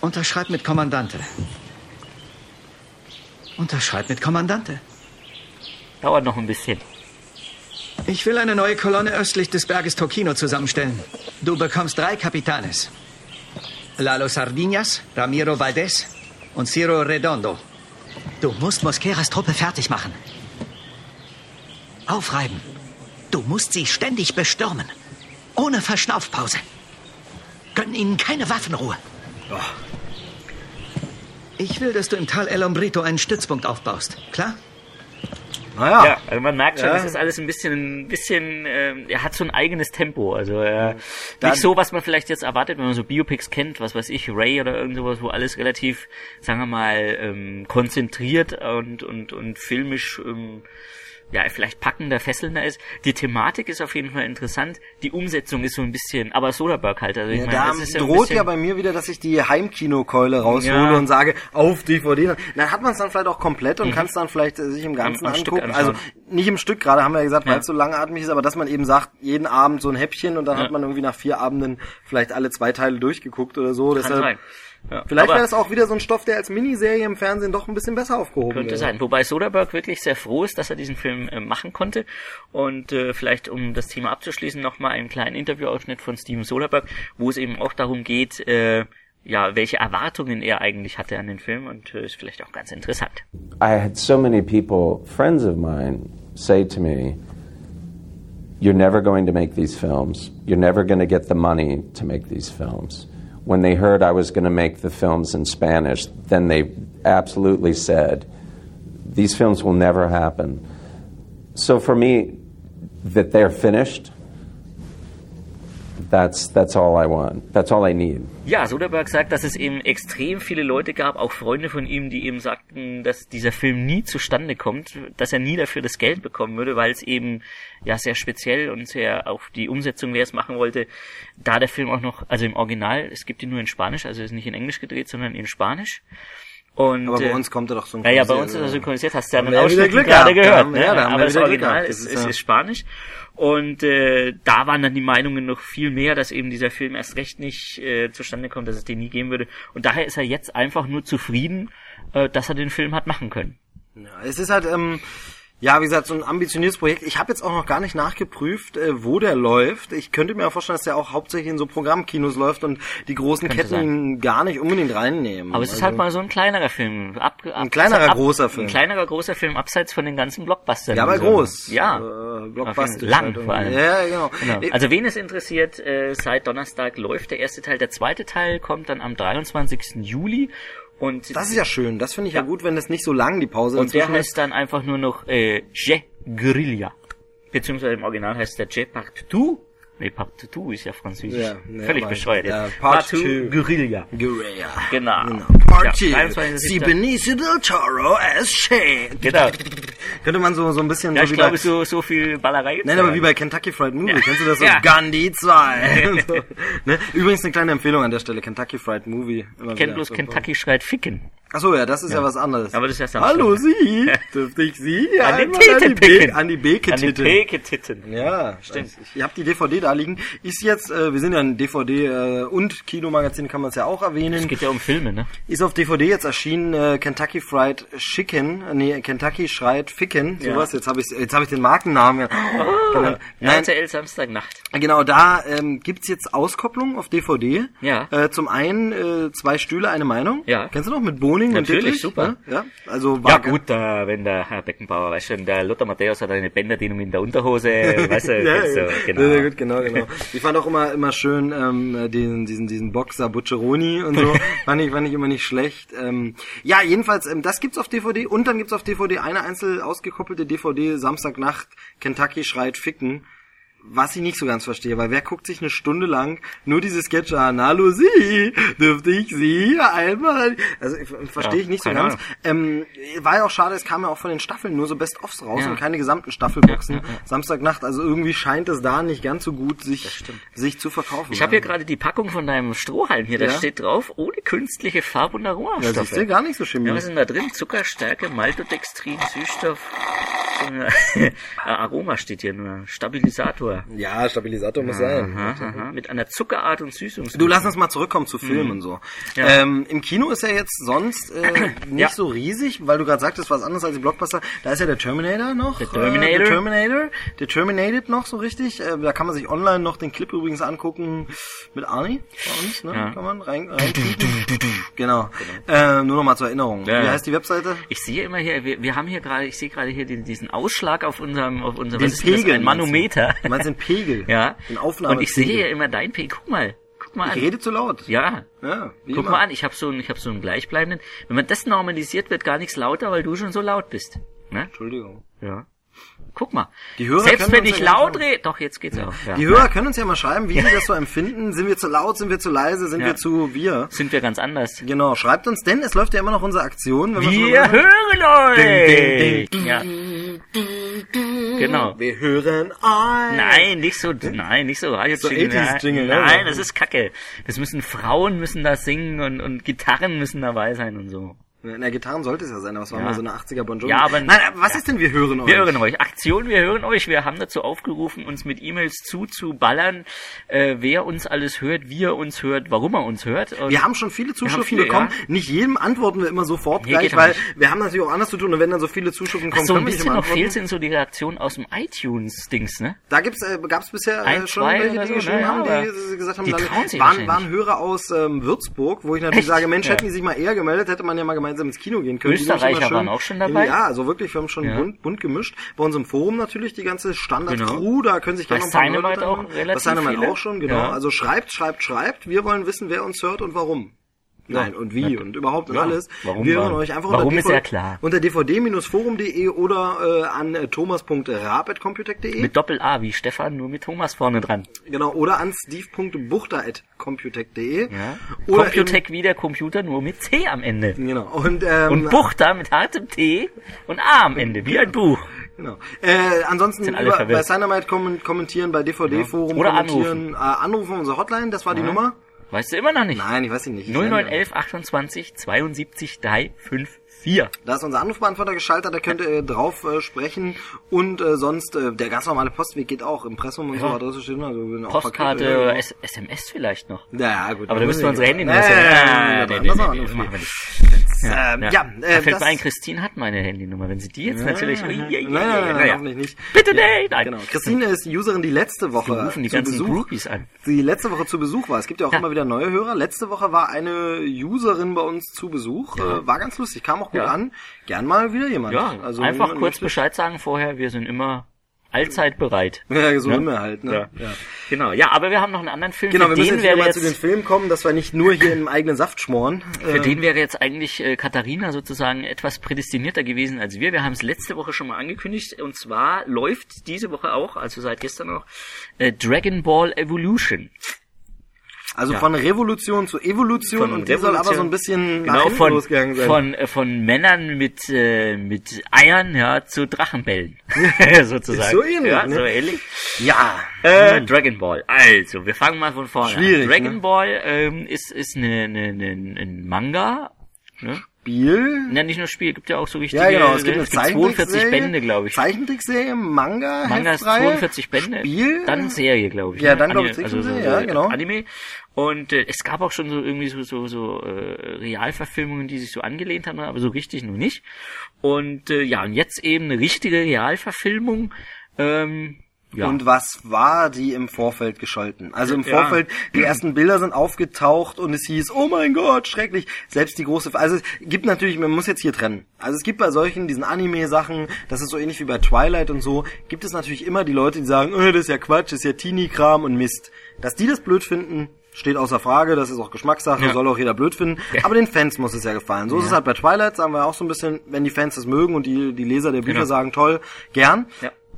Unterschreib mit Kommandante. Unterschreib mit Kommandante. Dauert noch ein bisschen. Ich will eine neue Kolonne östlich des Berges Tokino zusammenstellen. Du bekommst drei Capitanes. Lalo Sardinas, Ramiro Valdez und Ciro Redondo. Du musst Mosqueras Truppe fertig machen. Aufreiben. Du musst sie ständig bestürmen. Ohne Verschnaufpause. Gönn ihnen keine Waffenruhe. Ich will, dass du im Tal El Hombrito einen Stützpunkt aufbaust. Klar? Naja. Ja, also man merkt schon, Ja. das ist alles ein bisschen, ein bisschen, ähm, er hat so ein eigenes Tempo. Also äh, Dann- nicht so, was man vielleicht jetzt erwartet, wenn man so Biopics kennt, was weiß ich, Ray oder irgend sowas, wo alles relativ, sagen wir mal, ähm, konzentriert und und und filmisch ähm, ja, vielleicht packender, fesselnder ist. Die Thematik ist auf jeden Fall interessant. Die Umsetzung ist so ein bisschen, aber Soderbergh halt. Also ich Ja, meine, da das ist ja droht bisschen, ja bei mir wieder, dass ich die Heimkinokeule raushole Ja. und sage, auf DVD. Dann hat man es dann vielleicht auch komplett und kann es dann vielleicht äh, sich im Ganzen Mhm. Stück angucken. Also nicht im Stück, gerade haben wir ja gesagt, weil es so langatmig ist, aber dass man eben sagt, jeden Abend so ein Häppchen und dann hat man irgendwie nach vier Abenden vielleicht alle zwei Teile durchgeguckt oder so. kann Deshalb, sein. Ja, Vielleicht wäre das auch wieder so ein Stoff, der als Miniserie im Fernsehen doch ein bisschen besser aufgehoben Könnte wäre. sein. Wobei Soderbergh wirklich sehr froh ist, dass er diesen Film äh, machen konnte. Und äh, vielleicht, um das Thema abzuschließen, nochmal einen kleinen Interviewausschnitt von Steven Soderbergh, wo es eben auch darum geht, äh, ja, welche Erwartungen er eigentlich hatte an den Film und äh, ist vielleicht auch ganz interessant. I had so many people, friends of mine, say to me, You're never going to make these films. You're never going to get the money to make these films. When they heard I was going to make the films in Spanish, then they absolutely said, These films will never happen. So for me, that they're finished, that's, that's all I want. That's all I need. Ja, Soderbergh sagt, dass es eben extrem viele Leute gab, auch Freunde von ihm, die eben sagten, dass dieser Film nie zustande kommt, dass er nie dafür das Geld bekommen würde, weil es eben ja sehr speziell und sehr auf die Umsetzung, wer es machen wollte, da der Film auch noch, also im Original, es gibt ihn nur in Spanisch, also ist nicht in Englisch gedreht, sondern in Spanisch. Und, Aber bei äh, uns kommt er doch so ein ja, ja, bei uns ist er synchronisiert, hast du ja Haben einen wir ja wieder Ausschnitt Glück gerade gehabt, gehört, ja, ne? ja, da haben aber wir das Original ist, ist, ist Spanisch und äh, da waren dann die Meinungen noch viel mehr, dass eben dieser Film erst recht nicht äh, zustande kommt, dass es den nie geben würde und daher ist er jetzt einfach nur zufrieden, äh, dass er den Film hat machen können. Ja, es ist halt, ähm, ja, wie gesagt, so ein ambitioniertes Projekt. Ich habe jetzt auch noch gar nicht nachgeprüft, äh, wo der läuft. Ich könnte mir auch vorstellen, dass der auch hauptsächlich in so Programmkinos läuft und die großen Könnte Ketten ihn gar nicht unbedingt reinnehmen. Aber es ist Also- halt mal so ein kleinerer Film. Ab, ab, kleinerer, ab, großer Film. Ein kleinerer, großer Film, abseits von den ganzen Blockbustern. Ja, aber Also, groß. Ja. Äh, Blockbuster Lang vor allem. Ja, genau. Genau. Also wen es interessiert, äh, seit Donnerstag läuft der erste Teil. Der zweite Teil kommt dann am 23. Juli Und Das ist ja schön. Das finde ich ja. Ja. gut, wenn das nicht so lang die Pause Und der heißt dann einfach nur noch äh, Je Guerilla. Beziehungsweise im Original heißt der Je Partout. Nee, Partout ist ja französisch. Ja, nee, Völlig bescheuert. ja. Part Partout. Guerilla. Guerilla. Genau. Genau. Ja, Part 2. 23. Sie Benicio del Toro as Shane. Genau. Könnte man so, so ein bisschen Ja, so ich glaube, so, so viel Ballerei. Nein, aber wie bei Kentucky Fried Movie. Ja. Kennst du das so? Ja. Gandhi 2. so, ne? Übrigens eine kleine Empfehlung an der Stelle. Kentucky Fried Movie. Immer Ich kenne bloß So, Kentucky schreit Ficken. Achso, ja, das ist ja, was anderes. Aber das ist ja Samstag. Hallo Sie, dürfte ich Sie An die Tete an die, picken. Be an die Beke An die titten? Peke-Titten. Ja, stimmt. Ich habe die DVD da liegen. Ist jetzt, äh, wir sind ja ein DVD äh, und Kinomagazin, kann man es ja auch erwähnen. Es geht ja um Filme, ne? Ist auf DVD jetzt erschienen äh, Kentucky Fried Chicken, äh, nee, Kentucky Schreit Ficken, Ja. sowas. Jetzt habe ich jetzt habe ich den Markennamen. Oh, genannt. Nein, RTL Samstagnacht. genau, da ähm, gibt's jetzt Auskopplung auf DVD. Ja. Äh, zum einen äh, zwei Stühle, eine Meinung. Ja. Kennst du noch mit Boning Natürlich, und Dittrich? super. Ja, also war Ja gut, da, wenn der Herr Beckenbauer, weißt schon, der Lothar Matthäus hat eine Bänderdehnung in der Unterhose, weißt du, ja, du, ja, genau. ja, gut, genau, genau. Ich fand auch immer immer schön ähm, den diesen diesen Boxer Bucceroni und so fand ich fand ich immer nicht schlecht. Ähm, ja, jedenfalls ähm, das gibt's auf DVD und dann gibt's auf DVD eine einzeln ausgekoppelte DVD Samstagnacht Kentucky schreit ficken. Was ich nicht so ganz verstehe, weil wer guckt sich eine Stunde lang nur diese Sketche an? Hallo Sie, dürfte ich Sie einmal? Also verstehe Ja, ich nicht so ganz. Ähm, war ja auch schade, es kam ja auch von den Staffeln nur so Best-ofs raus Ja. und keine gesamten Staffelboxen. Ja, ja, ja. Samstagnacht, also irgendwie scheint es da nicht ganz so gut sich, sich zu verkaufen. Ich habe hier gerade die Packung von deinem Strohhalm hier, da Ja. steht drauf, ohne künstliche Farb- und ja, Aromastoffe. siehst du, gar nicht so Ja, chemisch. was ist denn da drin? Zucker, Stärke, Maltodextrin, Süßstoff. Äh, Aroma steht hier nur. Stabilisator. Ja, Stabilisator muss sein. Aha, aha. Mit einer Zuckerart und Süßungsmittel. Du lass uns mal zurückkommen zu Filmen und so. Mhm. Ja. Ähm, Im Kino ist er jetzt sonst äh, nicht Ja. so riesig, weil du gerade sagtest, was anderes als die Blockbuster. Da ist ja der Terminator noch. Der Terminator. Äh, der Terminator. Der Terminated noch so richtig. Äh, da kann man sich online noch den Clip übrigens angucken mit Arnie bei uns. Ne? Ja. Kann man rein, rein Genau. Äh, nur noch mal zur Erinnerung. Wie heißt die Webseite? Ich sehe immer hier, wir, wir haben hier gerade, ich sehe gerade hier den, diesen Ausschlag auf unserem, auf unserem, was ist denn das? Pegel, ein? Manometer. Du meinst den Pegel? Ja. Den Aufnahmepegel. Und ich sehe hier immer dein Pegel. Guck mal. Guck mal Ich an. rede zu laut. Ja. Ja, Guck immer. mal an, ich habe so einen, ich habe so einen gleichbleibenden. Wenn man das normalisiert, wird gar nichts lauter, weil du schon so laut bist. Ne? Entschuldigung. Ja. Guck mal. Die Hörer Selbst können wenn uns ich ja laut rede, doch jetzt geht's auch. Ja. Die Hörer können uns ja mal schreiben, wie sie das so empfinden. Sind wir zu laut, sind wir zu leise, sind Ja. wir zu wir? Sind wir ganz anders. Genau, schreibt uns, denn es läuft ja immer noch unsere Aktion. Wenn Wir wir schon mal- hören Ding, euch! Ja. Genau. Wir hören ein. Nein, nicht so, nein, nicht so Radio So Jingle. 80s Jingle, ne? Nein, das ist Kacke. Das müssen Frauen müssen da singen und, und Gitarren müssen dabei sein und so. Na, Gitarren sollte es ja sein, aber es war Ja. mal so eine 80er Bon Jovi. Ja, aber- Nein, aber was ja. ist denn wir hören euch? Wir hören euch. Aktion, wir hören euch. Wir haben dazu aufgerufen, uns mit E-Mails zuzuballern, äh, wer uns alles hört, wie er uns hört, warum er uns hört. Und Wir haben schon viele Zuschriften viele, bekommen. ja. Nicht jedem antworten wir immer sofort Nee, gleich, weil nicht. wir haben natürlich auch anders zu tun und wenn dann so viele Zuschriften kommen, so ein bisschen noch fehlt sind so die Reaktionen aus dem iTunes-Dings, ne? Da gibt's, äh, gab's bisher äh, Ein, schon welche, die so, geschrieben ne? haben, Ja, die gesagt haben, die dann waren, waren Hörer aus ähm, Würzburg, wo ich natürlich Echt? sage, Mensch, hätten die sich mal eher gemeldet, hätte man ja mal gemeinsam ins Kino gehen können. Österreicher schön- waren auch schon dabei? Ja, also wirklich, wir haben schon Ja. bunt, bunt gemischt. Bei uns im Forum natürlich die ganze Standard-Crew, Genau. da können sich gerne noch ein paar Leute auch relativ Bei Dynamite auch schon, genau. Ja. Also schreibt, schreibt, schreibt. Wir wollen wissen, wer uns hört und warum. Nein, und wie und überhaupt und Ja. alles. Warum wir hören euch einfach warum unter ist ja unter dvd-forum.de oder äh, an äh, thomas.raab.computec.de. Mit Doppel-A wie Stefan, nur mit Thomas vorne dran. Genau, oder an steve.buchter.computec.de. Ja. Oder Computec wie der Computer, nur mit C am Ende. Genau. Und, ähm, Und Buchter mit hartem T und A am Ende, wie ein Buch. Genau. Äh, ansonsten über, bei Dynamite kommen, kommentieren, bei DVD-Forum Oder kommentieren, Äh, anrufen unsere Hotline, das war die Nummer. Weißt du immer noch nicht? Nein, ich weiß sie nicht. Ich 0911 28 72 354. Da ist unser Anrufbeantworter geschaltet, da könnt ihr äh, drauf äh, sprechen und äh, sonst äh, der ganz normale Postweg geht auch, Impressum und so, Ja. Adresse steht immer. Also, Postkarte, ja, S SMS vielleicht noch. Ja, gut. Aber da müssen wir unsere Handynummer Ja, ja, ja, ja, machen nee, wir das nicht. machen wir nicht. Ähm, ja, Ja, äh, da fällt das- mir ein, Christine hat meine Handynummer. Wenn sie die jetzt natürlich... Ui, ui, ui, Nein, nein, nein, nein, hoffentlich nicht. Bitte nicht! Nein. Genau. Christine ist Userin, die letzte Woche Wir rufen die ganzen Besuch, Groupies an. die letzte Woche zu Besuch war. Es gibt ja auch Ja. immer wieder neue Hörer. Letzte Woche war eine Userin bei uns zu Besuch. Äh, war ganz lustig, kam auch gut Ja. an. Gern mal wieder jemand. Ja, also einfach kurz Bescheid sagen vorher. Wir sind immer allzeit bereit. Ja, so Ja. sind wir halt, ne? Ja. Genau, ja, aber wir haben noch einen anderen Film, Genau, für wir müssen den jetzt wieder wäre mal zu den jetzt, Filmen kommen, dass wir nicht nur hier im eigenen Saft schmoren. für Äh, den wäre jetzt eigentlich äh, Katharina sozusagen etwas prädestinierter gewesen als wir. Wir haben es letzte Woche schon mal angekündigt und zwar läuft diese Woche auch, also seit gestern noch, äh, Dragon Ball Evolution. Also ja. von Revolution zu Evolution Von und die soll aber Revolution. so ein bisschen nach Genau, hinten von, losgegangen sein. von, äh, von Männern mit, äh, mit Eiern, ja, zu Drachenbällen. sozusagen. So ähnlich, Ja, ne? so ähnlich. ja. Äh, Dragon Ball. Also, wir fangen mal von vorne Schwierig, an. Dragon ne? Ball ähm, ist, ist eine, eine, eine, ein Manga. Ne? Spiel. Ja, nicht nur Spiel, gibt ja auch so richtige. Ja, genau. Es gibt ne? eine 42 Zeichentrickserie, Bände, glaube ich. Zeichentrickserie, Manga, Manga ist Heftreihe, 42 Bände. Spiel. Dann Serie, glaube ich. Ja, ne? dann, glaub ich, also so, ja, genau. Anime. Und äh, es gab auch schon so irgendwie so so so äh, Realverfilmungen, die sich so angelehnt haben, aber so richtig nur nicht. Und äh, ja, und jetzt eben eine richtige Realverfilmung. Ähm, ja. Und was war die im Vorfeld gescholten? Also im Ja. Vorfeld, die ersten Bilder sind aufgetaucht und es hieß, oh mein Gott, schrecklich. Selbst die große, also es gibt natürlich, man muss jetzt hier trennen. Also es gibt bei solchen, diesen Anime-Sachen, das ist so ähnlich wie bei Twilight und so, gibt es natürlich immer die Leute, die sagen, äh, das ist ja Quatsch, das ist ja Teenie-Kram und Mist. Dass die das blöd finden, steht außer Frage, das ist auch Geschmackssache, Ja. soll auch jeder blöd finden. Aber den Fans muss es ja gefallen. So ist es halt bei Twilight, sagen wir auch so ein bisschen, wenn die Fans es mögen und die, die Leser der Bücher Genau. sagen, toll, gern.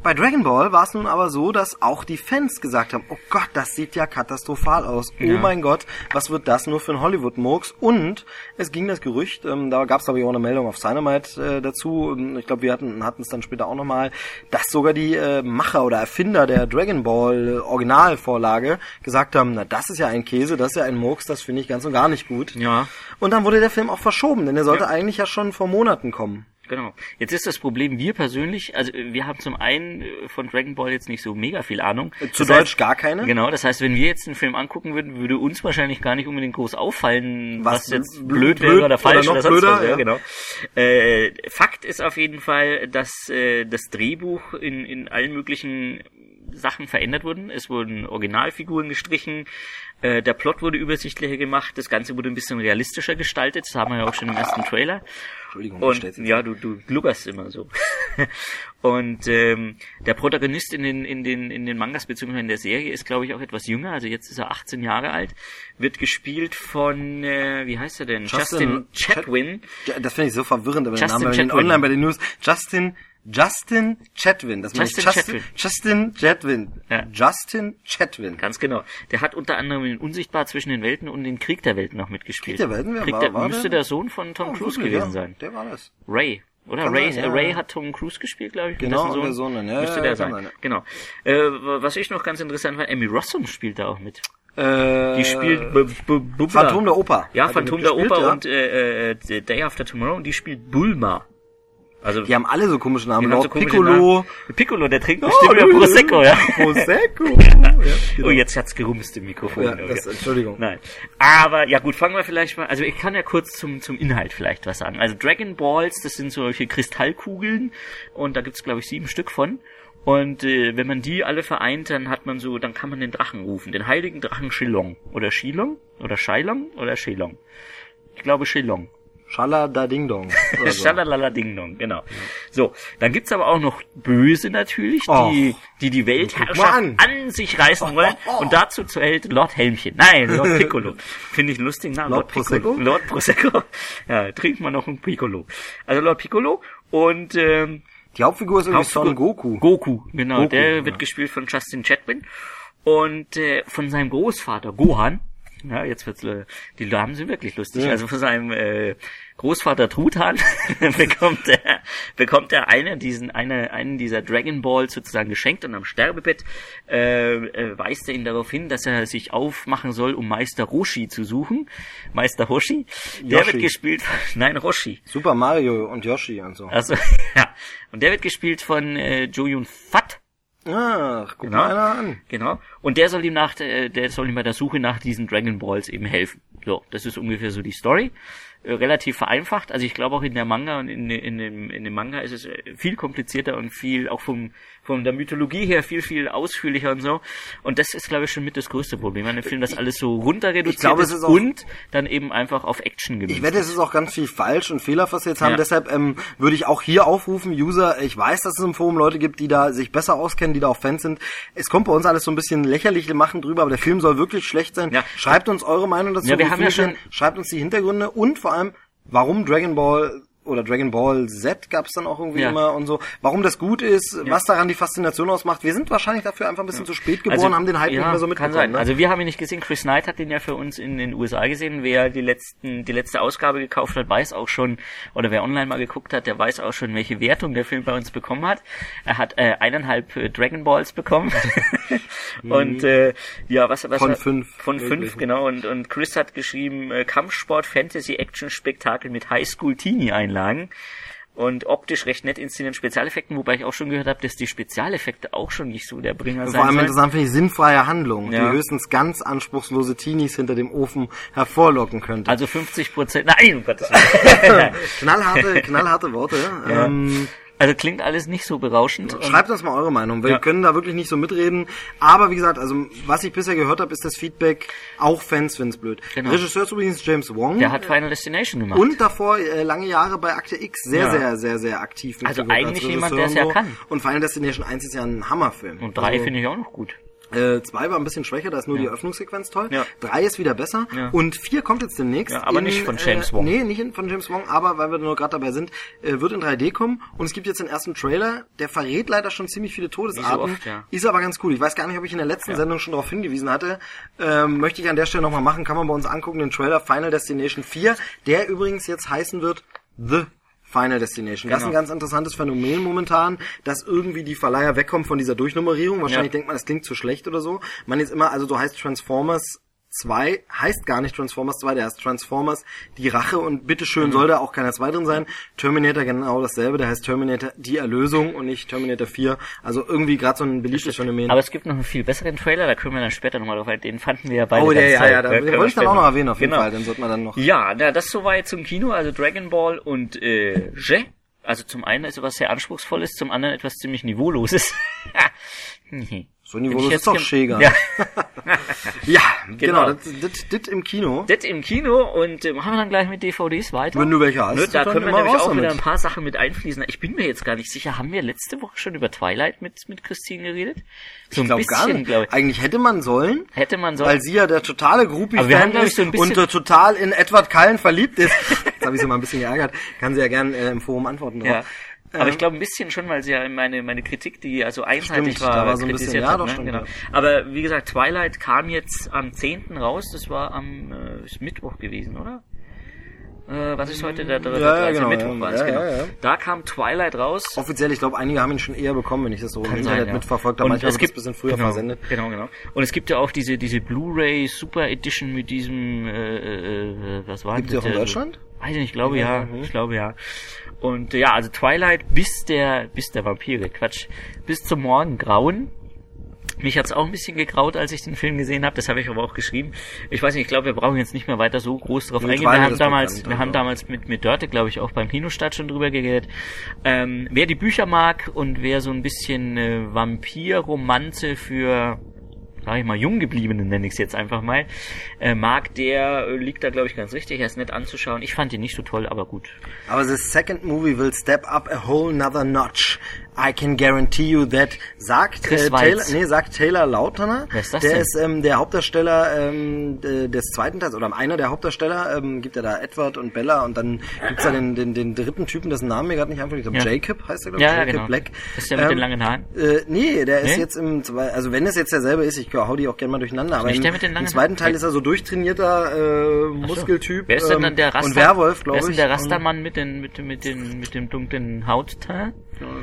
Bei Dragon Ball war es nun aber so, dass auch die Fans gesagt haben, oh Gott, das sieht ja katastrophal aus. Oh Ja. mein Gott, was wird das nur für ein Hollywood-Murks? Und es ging das Gerücht, ähm, da gab es aber auch eine Meldung auf Dynamite äh, dazu, ähm, ich glaube, wir hatten hatten es dann später auch nochmal, dass sogar die äh, Macher oder Erfinder der Dragon Ball äh, Originalvorlage gesagt haben, na das ist ja ein Käse, das ist ja ein Murks, das finde ich ganz und gar nicht gut. Ja. Und dann wurde der Film auch verschoben, denn der sollte Ja. eigentlich ja schon vor Monaten kommen. Genau. Jetzt ist das Problem, wir persönlich, also äh, wir haben zum einen äh, von Dragon Ball jetzt nicht so mega viel Ahnung. Zu Das Deutsch heißt, gar keine? Genau, das heißt, wenn wir jetzt einen Film angucken würden, würde uns wahrscheinlich gar nicht unbedingt groß auffallen, was, Was jetzt bl- blöd, blöd wäre oder oder falsch noch oder, blöder, was. Ja. genau. Äh, Fakt ist auf jeden Fall, dass äh, das Drehbuch in, in allen möglichen Sachen verändert wurden. Es wurden Originalfiguren gestrichen, äh, der Plot wurde übersichtlicher gemacht, das Ganze wurde ein bisschen realistischer gestaltet, das haben wir ja auch schon im ersten Trailer. Entschuldigung, Und ja, du, du glubberst immer so. und ähm, der Protagonist in den, in den, in den Mangas beziehungsweise in der Serie ist, glaube ich, auch etwas jünger. Also jetzt ist er 18 Jahre alt. Wird gespielt von, äh, wie heißt er denn? Justin, Chatwin. Ja, Das finde ich so verwirrend, aber den Justin Namen bei den Chatwin. online bei den News. Justin, Justin Chatwin. Das meine ich Justin Justin, Justin Chatwin. Ja. Justin Chatwin. Ganz genau. Der hat unter anderem in Unsichtbar zwischen den Welten und in Krieg der Welten noch mitgespielt. Krieg der Welten? Wer Krieg war- der, war müsste der? der Sohn von Tom Oh, Cruise wirklich, gewesen ja. sein. Der war das. Ray. Oder Kann Ray, sein, äh, ja, Ray hat Tom Cruise gespielt, glaube ich. Genau, und der Sohn ja, müsste der sein. sein. Genau. Äh, was ich noch ganz interessant fand, Emmy Rossum spielt da auch mit. Äh, Die spielt B B Bubba. Phantom der Oper. Ja, Phantom der Oper und äh, äh, Day After Tomorrow und die spielt Bulma. Also Die haben alle so komische Namen. so Lord komische Piccolo. Namen. Piccolo, der trinkt bestimmt wieder Prosecco, ja. Prosecco. ja, genau. Oh, jetzt hat's gerumst im Mikrofon. Ja, das. Entschuldigung. Nein. Aber ja gut, fangen wir vielleicht mal. Also ich kann ja kurz zum zum Inhalt vielleicht was sagen. Also Dragon Balls, das sind solche Kristallkugeln und da gibt's glaube ich sieben Stück von. Und äh, wenn man die alle vereint, dann hat man so, dann kann man den Drachen rufen, den heiligen Drachen Shilong oder Shilong oder Shailong oder Shelong. Ich glaube Shilong. Schala da Ding Dong. so. Schalalala Ding Dong, genau. So, dann gibt's aber auch noch Böse natürlich, die die, die Weltherrschaft mal an. an sich reißen wollen. Und dazu zählt Lord Helmchen. Nein, Lord Piccolo. Finde ich lustigen Namen. Lord Piccolo. Prosecco? Lord Prosecco. Ja, trinkt man noch ein Piccolo. Also Lord Piccolo und ähm, Die Hauptfigur ist irgendwie Hauptfigur- Son Goku. Goku, genau. Goku, der ja. wird gespielt von Justin Chatwin. Und äh, von seinem Großvater Gohan, ja, jetzt wird's, äh, die Namen sind wirklich lustig. Also von seinem äh, Großvater Truthahn bekommt er bekommt er eine diesen eine einen dieser Dragon Balls sozusagen geschenkt und am Sterbebett äh, äh, weist er ihn darauf hin, dass er sich aufmachen soll, um Meister Roshi zu suchen. Meister Hoshi, der Yoshi. wird gespielt, nein Roshi. Super Mario und Yoshi und so. Also ja, und der wird gespielt von äh, Jo Yun Fat. Ach, guck Genau. mal einer an. Genau. Und der soll ihm nach, äh, der soll ihm bei der Suche nach diesen Dragon Balls eben helfen. So, das ist ungefähr so die Story. Äh, relativ vereinfacht. Also ich glaube auch in der Manga und in, in, dem, in dem Manga ist es äh, viel komplizierter und viel auch vom von der Mythologie her viel, viel ausführlicher und so. Und das ist, glaube ich, schon mit das größte Problem an dem Film, dass alles so runter reduziert glaube, ist, ist auch- und dann eben einfach auf Action gemünzt Ich wette, es ist auch ganz viel falsch und Fehler, was wir jetzt haben. Ja. Deshalb ähm, würde ich auch hier aufrufen, User, ich weiß, dass es im Forum Leute gibt, die da sich besser auskennen, die da auch Fans sind. Es kommt bei uns alles so ein bisschen lächerlich machen drüber, aber der Film soll wirklich schlecht sein. Ja. Schreibt uns eure Meinung dazu. Ja, wir haben ja schon- Schreibt uns die Hintergründe und vor allem, warum Dragon Ball oder Dragon Ball Z gab's dann auch irgendwie Ja. immer und so. Warum das gut ist, was daran die Faszination ausmacht. Wir sind wahrscheinlich dafür einfach ein bisschen zu spät geboren, haben den Hype Also, ja, nicht mehr so Kann mitbekommen. sein. Ne? Also wir haben ihn nicht gesehen. Chris Knight hat den ja für uns in den USA gesehen. Wer die letzten, die letzte Ausgabe gekauft hat, weiß auch schon, oder wer online mal geguckt hat, der weiß auch schon, welche Wertung der Film bei uns bekommen hat. Er hat äh, eineinhalb äh, Dragon Balls bekommen. und äh, ja, was, was Von fünf. Von fünf, genau. Und, und Chris hat geschrieben, äh, Kampfsport, Fantasy, Action, Spektakel mit Highschool-Teenie-Einlagen. Und optisch recht nett inszeniert Spezialeffekten, wobei ich auch schon gehört habe, dass die Spezialeffekte auch schon nicht so der Bringer sein Vor allem interessant finde ich sinnfreie Handlung, Ja. die höchstens ganz anspruchslose Teenies hinter dem Ofen hervorlocken könnte. Also 50 Prozent. Nein, um Gottes Willen. knallharte, knallharte Worte. Ja. Ähm, Also klingt alles nicht so berauschend. Schreibt uns mal eure Meinung. Wir Ja. können da wirklich nicht so mitreden. Aber wie gesagt, also was ich bisher gehört habe, ist das Feedback, auch Fans finden's blöd. Genau. Regisseur ist übrigens James Wong. Der hat Final Destination gemacht. und davor äh, lange Jahre bei Akte X sehr, Ja. sehr, sehr, sehr aktiv. Also eigentlich als jemand, der es ja kann. Und Final Destination 1 ist ja ein Hammerfilm. Und drei Also, finde ich auch noch gut. Äh, zwei war ein bisschen schwächer, da ist nur die Eröffnungssequenz toll. Ja. Drei ist wieder besser. Ja. Und vier kommt jetzt demnächst. Ja, aber nicht von James Wong. Nee, nicht in, von James Wong, aber weil wir nur gerade dabei sind, äh, wird in 3D kommen. Und es gibt jetzt den ersten Trailer, der verrät leider schon ziemlich viele Todesarten. oft, ja. Ist aber ganz cool. Ich weiß gar nicht, ob ich in der letzten Sendung schon darauf hingewiesen hatte. Ähm, möchte ich an der Stelle nochmal machen. Kann man bei uns angucken, den Trailer Final Destination 4, der übrigens jetzt heißen wird The Final Destination. Das ist ein Genau. ganz interessantes Phänomen momentan, dass irgendwie die Verleiher wegkommen von dieser Durchnummerierung. Wahrscheinlich Ja. denkt man, das klingt zu schlecht oder so. Man jetzt immer, also so heißt Transformers 2, heißt gar nicht Transformers 2, der heißt Transformers die Rache und bitteschön Mhm. soll da auch keiner 2 drin sein. Terminator genau dasselbe, der heißt Terminator die Erlösung und nicht Terminator 4. Also irgendwie gerade so ein beliebtes Phänomen. Aber es gibt noch einen viel besseren Trailer, da können wir dann später nochmal drauf. Den fanden wir ja beide oh, der, ja, toll. ja, da, wollte ich dann auch noch erwähnen auf jeden Genau. Fall, den sollte man dann noch. Ja, na, das soweit zum Kino, also Dragon Ball und äh, Je. Also zum einen ist etwas sehr Anspruchsvolles, zum anderen etwas ziemlich Niveauloses. So Ich Niveau ist doch Schäger. Ja. Ja, genau, Genau. das, das, im Kino. Das im Kino und äh, machen wir dann gleich mit DVDs weiter. Wenn du welche hast, Nö, da können wir nämlich auch wieder damit. ein paar Sachen mit einfließen. Ich bin mir jetzt gar nicht sicher, haben wir letzte Woche schon über Twilight mit, mit Christine geredet? So Ich glaube gar nicht. glaub ich. Eigentlich hätte man sollen, Hätte man so. weil sie ja der totale Groupie-Fan ist so und total in Edward Cullen verliebt ist. Jetzt habe ich sie mal ein bisschen geärgert. Kann sie ja gern äh, im Forum antworten drauf. ja. Aber ich glaube ein bisschen schon, weil sie ja meine, meine Kritik, die also einseitig Stimmt, war, da war so ein bisschen- kritisiert ja, hat. doch, ne? stimmt, genau. ja. Aber wie gesagt, Twilight kam jetzt am 10. raus. Das war am äh, Mittwoch gewesen, oder? Äh, was ist heute? Der, der, Ja, ja, 13. genau, Mittwoch ja. war es, Ja, genau. ja, ja. Da kam Twilight raus. Offiziell, ich glaube, einige haben ihn schon eher bekommen, wenn ich das so im Kann Internet sein, ja. mitverfolgt habe. Manchmal es gibt ein bisschen früher genau, versendet. Genau, genau. Und es gibt ja auch diese diese Blu-ray Super Edition mit diesem äh, äh, was war Gibt die das? auch in Äh, Deutschland? Weiß ich nicht, ich glaube ja, Mhm. ich glaube ja. Und ja, also Twilight bis der bis der Vampire, Quatsch, bis zum Morgengrauen. Mich hat's auch ein bisschen gegraut, als ich den Film gesehen habe. Das habe ich aber auch geschrieben. Ich weiß nicht, ich glaube, wir brauchen jetzt nicht mehr weiter so groß drauf eingehen. Wir haben damals, bekannt, wir haben also. damals mit mit Dörte, glaube ich, auch beim Kinostart schon drüber geredet. Ähm, wer die Bücher mag und wer so ein bisschen äh, Vampir-Romanze für sag ich mal, Junggebliebenen nenne ich es jetzt einfach mal, äh, mag, der äh, liegt da, glaube ich, ganz richtig. Er ist nett anzuschauen. Ich fand ihn nicht so toll, aber gut. Aber the second movie will step up a whole nother notch. I can guarantee you that. Sagt Chris äh, Taylor, nee, sagt Taylor Lautner. Wer ist das der denn? ist ähm, der Hauptdarsteller ähm, de- des zweiten Teils oder einer der Hauptdarsteller. Ähm, gibt ja da Edward und Bella und dann gibt's da den, den, den dritten Typen, dessen Namen mir gerade nicht einfällt. Ich glaube Ja. Jacob heißt er, glaube Ja, ich. ja, Jacob genau. Black. Ist der mit den langen Haaren? Äh, nee, der ist Nee? jetzt im also wenn es jetzt derselbe ist, ich hau die auch gerne mal durcheinander, aber im, der den im zweiten Teil ist er so durchtrainierter äh, Muskeltyp. Wer ist denn ähm, dann der Raster? Und Werwolf, Wer glaube ist ich. denn der Rastermann mit, den, mit, den- mit, dem, mit dem dunklen Hautteil?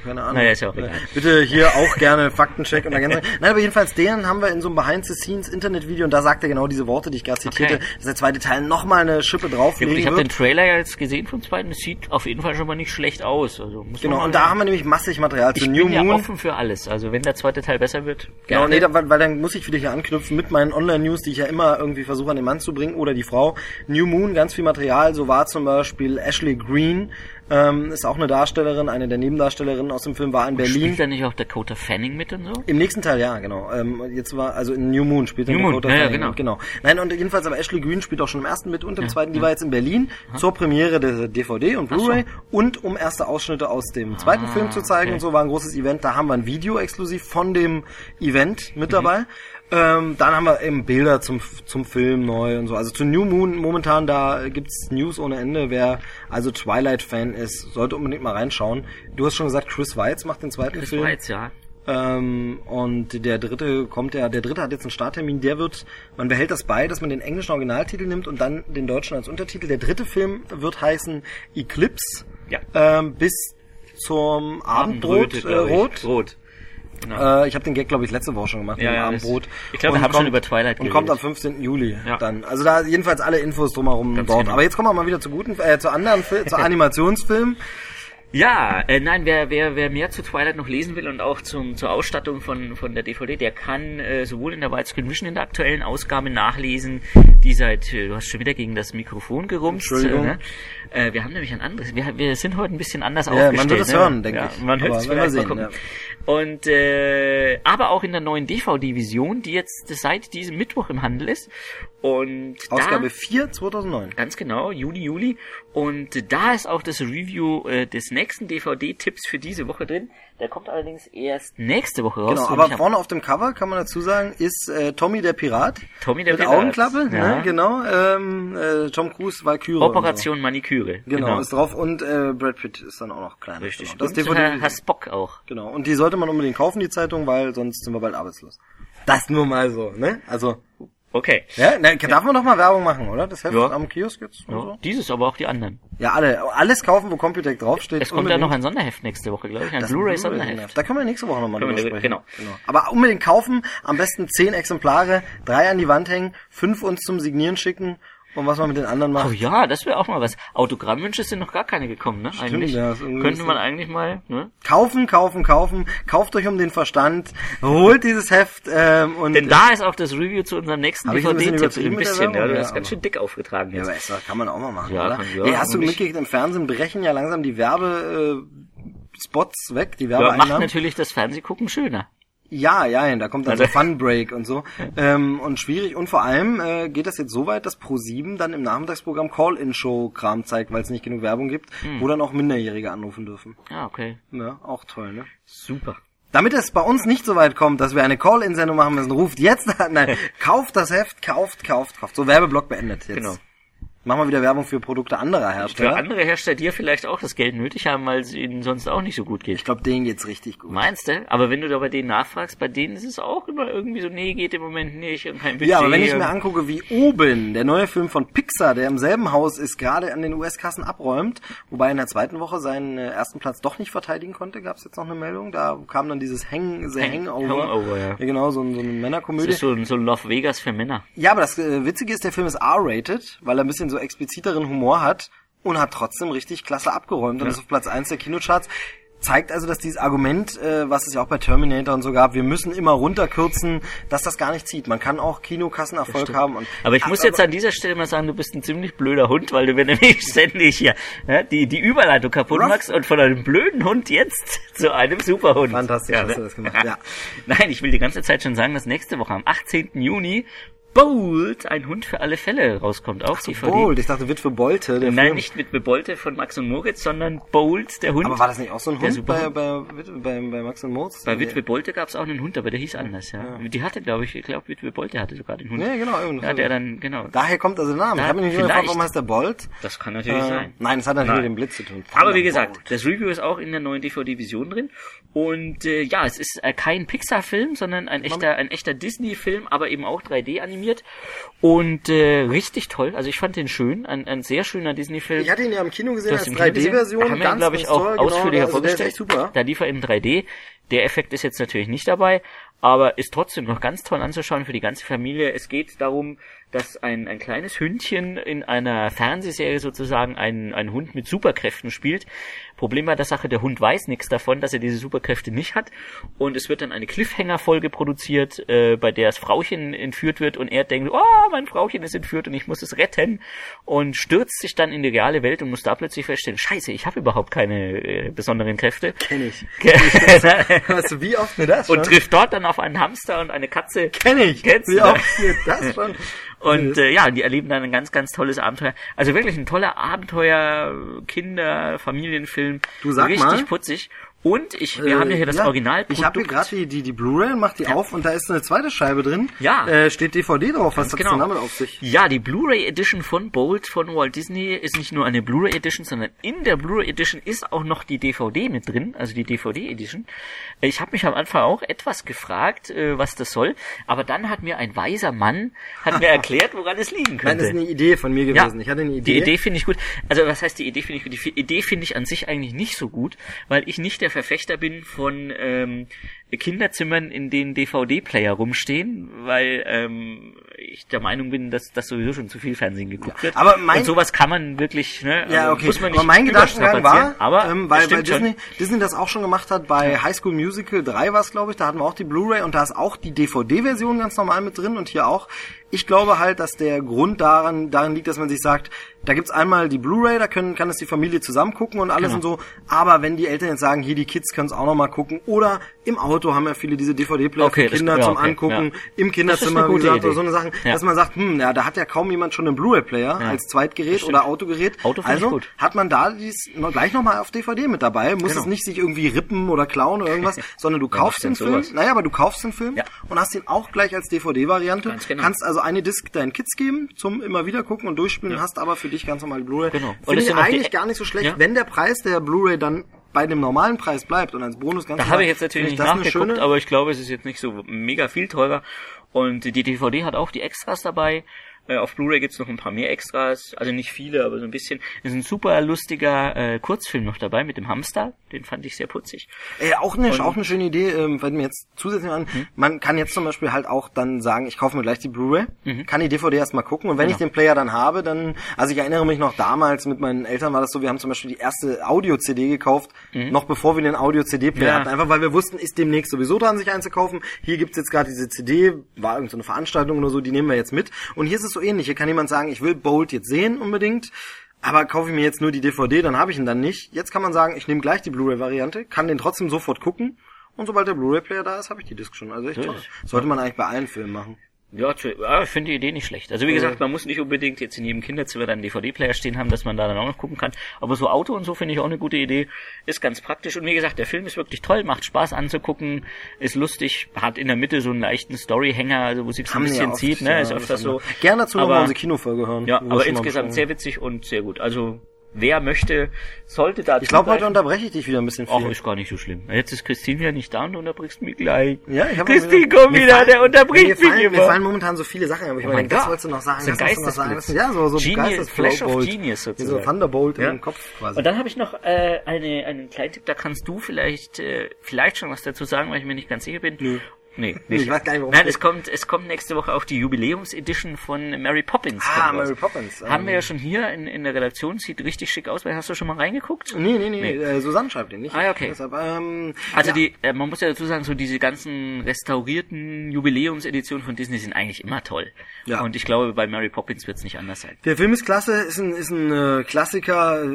Keine Ahnung. Naja, ist ja auch egal. Bitte hier auch gerne Faktencheck und Ergänzung. Nein, aber jedenfalls den haben wir in so einem Behind-the-Scenes-Internet-Video und da sagt er genau diese Worte, die ich gerade zitierte, Okay. dass der zweite Teil nochmal eine Schippe drauflegen Ich habe den Trailer ja jetzt gesehen vom zweiten. Es sieht auf jeden Fall schon mal nicht schlecht aus. Also muss Genau, und da haben wir nämlich massig Material zu ich New bin ja Moon. offen für alles. Also wenn der zweite Teil besser wird, Genau, gerne. nee, da, weil, weil dann muss ich wieder hier anknüpfen mit meinen Online-News, die ich ja immer irgendwie versuche an den Mann zu bringen oder die Frau. New Moon, ganz viel Material, so war zum Beispiel Ashley Green, ähm, ist auch eine Darstellerin, eine der Nebendarstellerinnen aus dem Film, war in Berlin. Spielt da nicht auch Dakota Fanning mit und so? Im nächsten Teil, ja, genau. Ähm, jetzt war, also in New Moon spielt New Moon, Dakota ja, ja, Fanning, genau. genau. Nein, und jedenfalls aber Ashley Green spielt auch schon im ersten mit und im zweiten, die war jetzt in Berlin zur Premiere der DVD und Blu-ray und um erste Ausschnitte aus dem zweiten Film zu zeigen Ah, okay. und so war ein großes Event. Da haben wir ein Video exklusiv von dem Event Mhm. mit dabei. Ähm, dann haben wir eben Bilder zum, zum Film neu und so. Also zu New Moon momentan, da gibt's News ohne Ende. Wer also Twilight-Fan ist, sollte unbedingt mal reinschauen. Du hast schon gesagt, Chris Weitz macht den zweiten Das Film. war jetzt, ja. Ähm, und der dritte kommt ja, der dritte hat jetzt einen Starttermin, der wird, man behält das bei, dass man den englischen Originaltitel nimmt und dann den deutschen als Untertitel. Der dritte Film wird heißen Eclipse, Ja. ähm, bis zum Abendbrot, äh, rot. Rot. Genau. Äh, ich habe den Gag, glaube ich, letzte Woche schon gemacht, Ja, mit dem ja, Abendbrot. ich glaube, wir haben schon kommt- über Twilight Und kommt am geredet. 15. Juli Ja. dann. Also da jedenfalls alle Infos drumherum Ganz dort. genau. Aber jetzt kommen wir mal wieder zu guten, äh, zu anderen, Fil zu Animationsfilmen. Ja, äh, nein, wer, wer, wer mehr zu Twilight noch lesen will und auch zum, zur Ausstattung von, von der DVD, der kann äh, sowohl in der Widescreen Vision in der aktuellen Ausgabe nachlesen, die seit, äh, du hast schon wieder gegen das Mikrofon gerumst. Entschuldigung. Äh, ne? äh, wir haben nämlich ein anderes, wir, wir sind heute ein bisschen anders Ja, man aufgestellt. wird es ne? hören, denke ja, ich. Man hört es vielleicht mal sehen, gucken. Und äh, aber auch in der neuen DVD-Vision, die jetzt seit diesem Mittwoch im Handel ist. Und Ausgabe da, 4, 2009. Ganz genau, Juni, Juli. Und da ist auch das Review äh, des nächsten DVD-Tipps für diese Woche drin. Der kommt allerdings erst nächste Woche raus. Genau, aber vorne auf dem Cover kann man dazu sagen, ist äh, Tommy der Pirat. Tommy der mit Pirat. Augenklappe, Ja. ne, genau. Ähm, äh, Tom Cruise, Valkyrie. Operation Maniküre. Und so. Genau, ist drauf und äh, Brad Pitt ist dann auch noch klein. Richtig. Genau. Das Und DVD. Herr, Herr Spock auch. Genau, und die sollte man unbedingt kaufen, die Zeitung, weil sonst sind wir bald arbeitslos. Das nur mal so, ne? Also, Okay. ja, ne, darf man doch mal Werbung machen, oder? Das Heft Ja. am Kiosk jetzt? Ja, so? dieses, aber auch die anderen. Ja, alle, alles kaufen, wo Computec draufsteht. Es kommt ja noch unbedingt. ein Sonderheft nächste Woche, glaube ich. Ein Blu-ray-Sonderheft. Da können wir nächste Woche nochmal drüber sprechen. genau. Aber unbedingt kaufen, am besten zehn Exemplare, drei an die Wand hängen, fünf uns zum Signieren schicken und was man mit den anderen macht. Oh ja, das wäre auch mal was. Autogrammwünsche sind noch gar keine gekommen, ne? eigentlich. ja, Könnte man eigentlich mal, ne? Kaufen, kaufen, kaufen, kauft euch um den Verstand, holt dieses Heft ähm, und Denn da ist auch das Review zu unserem nächsten ich ein bisschen DVD-Tipp. Ein bisschen, ja. Du Ja, hast ganz aber- schön dick aufgetragen Ja, jetzt. aber ist, das kann man auch mal machen, Ja, oder? kann- ja, hey, hast du mitgekriegt, im Fernsehen brechen ja langsam die Werbe äh, Spots weg, die Ja, macht Werbeeinnahmen. natürlich das Fernsehgucken schöner. Ja, ja, da kommt dann so Also- Fun Break und so. Ähm, und schwierig. Und vor allem äh, geht das jetzt so weit, dass Pro7 dann im Nachmittagsprogramm Call-In-Show-Kram zeigt, weil es nicht genug Werbung gibt, Hm. wo dann auch Minderjährige anrufen dürfen. Ja, okay. Ja, auch toll, ne? Super. Damit es bei uns nicht so weit kommt, dass wir eine Call-In-Sendung machen müssen, ruft jetzt an. Nein, kauft das Heft, kauft, kauft, kauft. So, Werbeblock beendet jetzt. Genau. Machen wir wieder Werbung für Produkte anderer Für Hersteller. andere Hersteller, die ja vielleicht auch das Geld nötig haben, weil es ihnen sonst auch nicht so gut geht. Ich glaube, denen geht's richtig gut. Meinst du? Aber wenn du da bei denen nachfragst, bei denen ist es auch immer irgendwie so, nee, geht im Moment nicht und kein Budget. Ja, aber wenn ich mir angucke, wie Oben, der neue Film von Pixar, der im selben Haus ist, gerade an den US-Kassen abräumt, wobei er in der zweiten Woche seinen äh, ersten Platz doch nicht verteidigen konnte, gab es jetzt noch eine Meldung. Da kam dann dieses Hang, The Hang- Hangover. Hangover, ja. genau, so, so eine Das Männerkomödie. ist so, ein- so Love Vegas für Männer. Ja, aber das äh, Witzige ist, der Film ist R-rated, weil er ein bisschen so expliziteren Humor hat und hat trotzdem richtig klasse abgeräumt und ist auf Platz 1 der Kinocharts. Zeigt also, dass dieses Argument, äh, was es ja auch bei Terminator und so gab, wir müssen immer runterkürzen, dass das gar nicht zieht. Man kann auch Kinokassenerfolg haben. Und, Aber ich muss jetzt an dieser Stelle mal sagen, du bist ein ziemlich blöder Hund, weil du mir nämlich ständig hier ja, die, die Überleitung kaputt Ruff. machst und von einem blöden Hund jetzt zu einem Superhund. Fantastisch ja, hast ne? du das gemacht, ja. Nein, ich will die ganze Zeit schon sagen, dass nächste Woche am 18. Juni Bold, ein Hund für alle Fälle rauskommt auf DVD. Bold, ich dachte Witwe Bolte. Der Nein, Film. nicht mit Bebolte von Max und Moritz, sondern Bold, der Hund. Aber war das nicht auch so ein Hund bei, bei, Witwe- bei, bei Max und Moritz? Bei Witwe Bolte gab es auch einen Hund, aber der hieß anders, ja. Die hatte, glaube ich, ich glaube, Witwe Bolte hatte sogar den Hund. Ja, genau. Ja, der so. dann, genau. Daher kommt also der Name. Da- ich habe mich nicht gefragt, warum heißt der Bolt. Das kann natürlich Äh, sein. nein, es hat natürlich Nein. mit dem Blitz zu tun. Aber wie gesagt, das Review ist auch in der neuen DVD-Vision drin. Und äh, ja, es ist äh, kein Pixar-Film, sondern ein echter, ein echter Disney-Film, aber eben auch 3D animiert. und äh, richtig toll. Also ich fand den schön, ein, ein sehr schöner Disney-Film. Ich hatte ihn ja im Kino gesehen als hast ihn im Kino gesehen? 3D-Version. Haben wir, glaube ich, ganz auch toll, ausführlicher genau, der ist vorgestellt. super. Da lief er in 3D. Der Effekt ist jetzt natürlich nicht dabei, aber ist trotzdem noch ganz toll anzuschauen für die ganze Familie. Es geht darum, dass ein, ein kleines Hündchen in einer Fernsehserie sozusagen einen, einen Hund mit Superkräften spielt. Problem bei der Sache, der Hund weiß nichts davon, dass er diese Superkräfte nicht hat. Und es wird dann eine Cliffhanger-Folge produziert, äh, bei der das Frauchen entführt wird und er denkt, oh, mein Frauchen ist entführt und ich muss es retten. Und stürzt sich dann in die reale Welt und muss da plötzlich feststellen, scheiße, ich habe überhaupt keine äh, besonderen Kräfte. Kenn ich. und du, wie oft mir das schon? trifft dort dann auf einen Hamster und eine Katze. Kenn ich. Kennst wie du oft mir das schon? Und äh, ja, die erleben dann ein ganz, ganz tolles Abenteuer. Also wirklich ein toller Abenteuer, Kinder, Familienfilm. Du sag Richtig mal. putzig. Und ich, wir haben ja hier das Äh, ja, Originalprodukt. Ich habe hier gerade die, die, die Blu-ray mach die auf und da ist eine zweite Scheibe drin. Ja. Äh, steht DVD drauf. Was Ganz hat's genau. denn damit auf sich? Ja, die Blu-ray Edition von Bolt von Walt Disney ist nicht nur eine Blu-ray Edition, sondern in der Blu-ray Edition ist auch noch die DVD mit drin, also die DVD Edition. Ich habe mich am Anfang auch etwas gefragt, äh, was das soll, aber dann hat mir ein weiser Mann hat mir erklärt, woran es liegen Nein, könnte. das ist eine Idee von mir gewesen. Ich hatte eine Idee. Die Idee finde ich gut. Also was heißt die Idee finde ich gut? Die Idee finde ich an sich eigentlich nicht so gut, weil ich nicht der Verfechter bin von ähm, Kinderzimmern, in denen DVD-Player rumstehen, weil ähm, ich der Meinung bin, dass das sowieso schon zu viel Fernsehen geguckt wird. aber mein- Und sowas kann man wirklich, ne? Ja, also okay. Muss man nicht aber mein Gedankengang war, aber ähm, weil, weil. Disney, Disney das auch schon gemacht hat bei High School Musical 3 war es, glaube ich, da hatten wir auch die Blu-ray und da ist auch die DVD-Version ganz normal mit drin und hier auch. Ich glaube halt, dass der Grund daran, darin liegt, dass man sich sagt, da gibt's einmal die Blu-ray, da können, kann es die Familie zusammen gucken und alles Genau. und so. Aber wenn die Eltern jetzt sagen, hier die Kids können es auch noch mal gucken oder im Auto haben ja viele diese DVD-Player Okay, für das- Kinder ja, zum okay, Angucken, ja. im Kinderzimmer, wie gesagt, oder so eine Sachen, Ja. dass man sagt, hm, ja, da hat ja kaum jemand schon einen Blu-ray-Player als Zweitgerät oder Autogerät. Auto also gut. hat man da dies noch gleich nochmal auf DVD mit dabei, muss Genau. es nicht sich irgendwie rippen oder klauen oder irgendwas, sondern du kaufst den Film, sowas? naja, aber du kaufst den Film und hast ihn auch gleich als DVD-Variante, genau. kannst also eine Disc deinen Kids geben, zum immer wieder gucken und durchspielen, hast aber für dich ganz normal Blu-ray. Genau. Und Finde es ich eigentlich gar nicht so schlecht, wenn der Preis der Blu-ray dann bei dem normalen Preis bleibt und als Bonus ganz Da habe ich jetzt natürlich nicht nachgeguckt, schöne- aber ich glaube, es ist jetzt nicht so mega viel teurer. Und die DVD hat auch die Extras dabei. Äh, Auf Blu-ray gibt's noch ein paar mehr Extras, also nicht viele, aber so ein bisschen. Es ist ein super lustiger äh, Kurzfilm noch dabei mit dem Hamster, den fand ich sehr putzig. Ey, auch eine, Und- auch eine schöne Idee, ähm, fällt mir jetzt zusätzlich an. Mhm. Man kann jetzt zum Beispiel halt auch dann sagen, ich kaufe mir gleich die Blu-ray, Mhm. kann die DVD erstmal gucken und wenn ich Genau. den Player dann habe, dann, also ich erinnere mich noch damals mit meinen Eltern war das so, wir haben zum Beispiel die erste Audio-CD gekauft, noch bevor wir den Audio-CD-Player Mhm. Ja. hatten, einfach weil wir wussten, ist demnächst sowieso dran, sich einzukaufen. Hier gibt's jetzt gerade diese CD, war irgendeine so Veranstaltung oder so, die nehmen wir jetzt mit. Und hier ist es so ähnlich, hier kann jemand sagen, ich will Bolt jetzt sehen unbedingt. Aber kaufe ich mir jetzt nur die DVD, dann habe ich ihn dann nicht. Jetzt kann man sagen, ich nehme gleich die Blu-ray-Variante, kann den trotzdem sofort gucken und sobald der Blu-ray-Player da ist, habe ich die Disc schon. Also echt toll. Sollte man eigentlich bei allen Filmen machen. Ja, ja, ich finde die Idee nicht schlecht. Also wie gesagt, man muss nicht unbedingt jetzt in jedem Kinderzimmer dann einen DVD-Player stehen haben, dass man da dann auch noch gucken kann. Aber so Auto und so finde ich auch eine gute Idee. Ist ganz praktisch. Und wie gesagt, der Film ist wirklich toll, macht Spaß anzugucken, ist lustig, hat in der Mitte so einen leichten Story-Hänger, also wo sich ein Haben die bisschen ja oft, zieht, ne? ja, ist öfters so. Gerne dazu nochmal unsere Kinofolge hören. Ja, aber insgesamt sehr witzig und sehr gut. Also wer möchte, sollte da Ich glaube, heute unterbreche ich dich wieder ein bisschen viel. Ach, ist gar nicht so schlimm. Jetzt ist Christine ja nicht da und du unterbrichst mich gleich. ja, ich hab Christine, mir- komm mir wieder, fallen- der unterbricht mir mich Mir immer. fallen momentan so viele Sachen, aber ich Oh meine, mein das wolltest du noch sagen. Das ist ein das du noch sagen. Ja, so, so Genius, Flash of. Genius sozusagen. So Thunderbolt Ja. im Kopf quasi. Und dann habe ich noch äh, eine, einen kleinen Tipp, da kannst du vielleicht äh, vielleicht schon was dazu sagen, weil ich mir nicht ganz sicher bin. Nö. Nee, nicht. ich weiß gar nicht, worum Nein, es kommt, es kommt nächste Woche auch die Jubiläumsedition von Mary Poppins. Ah. Mary Poppins. Haben wir Ähm, ja schon hier in, in der Redaktion, sieht richtig schick aus, weil hast du schon mal reingeguckt? Nee, nee, nee, Nee. Äh, Susanne schreibt den nicht. Ah, okay. Deshalb, ähm, Also ja. die, äh, man muss ja dazu sagen, so diese ganzen restaurierten Jubiläumseditionen von Disney sind eigentlich immer toll. Ja. Und ich glaube, bei Mary Poppins wird es nicht anders sein. Der Film ist klasse, ist ein, ist ein äh, Klassiker,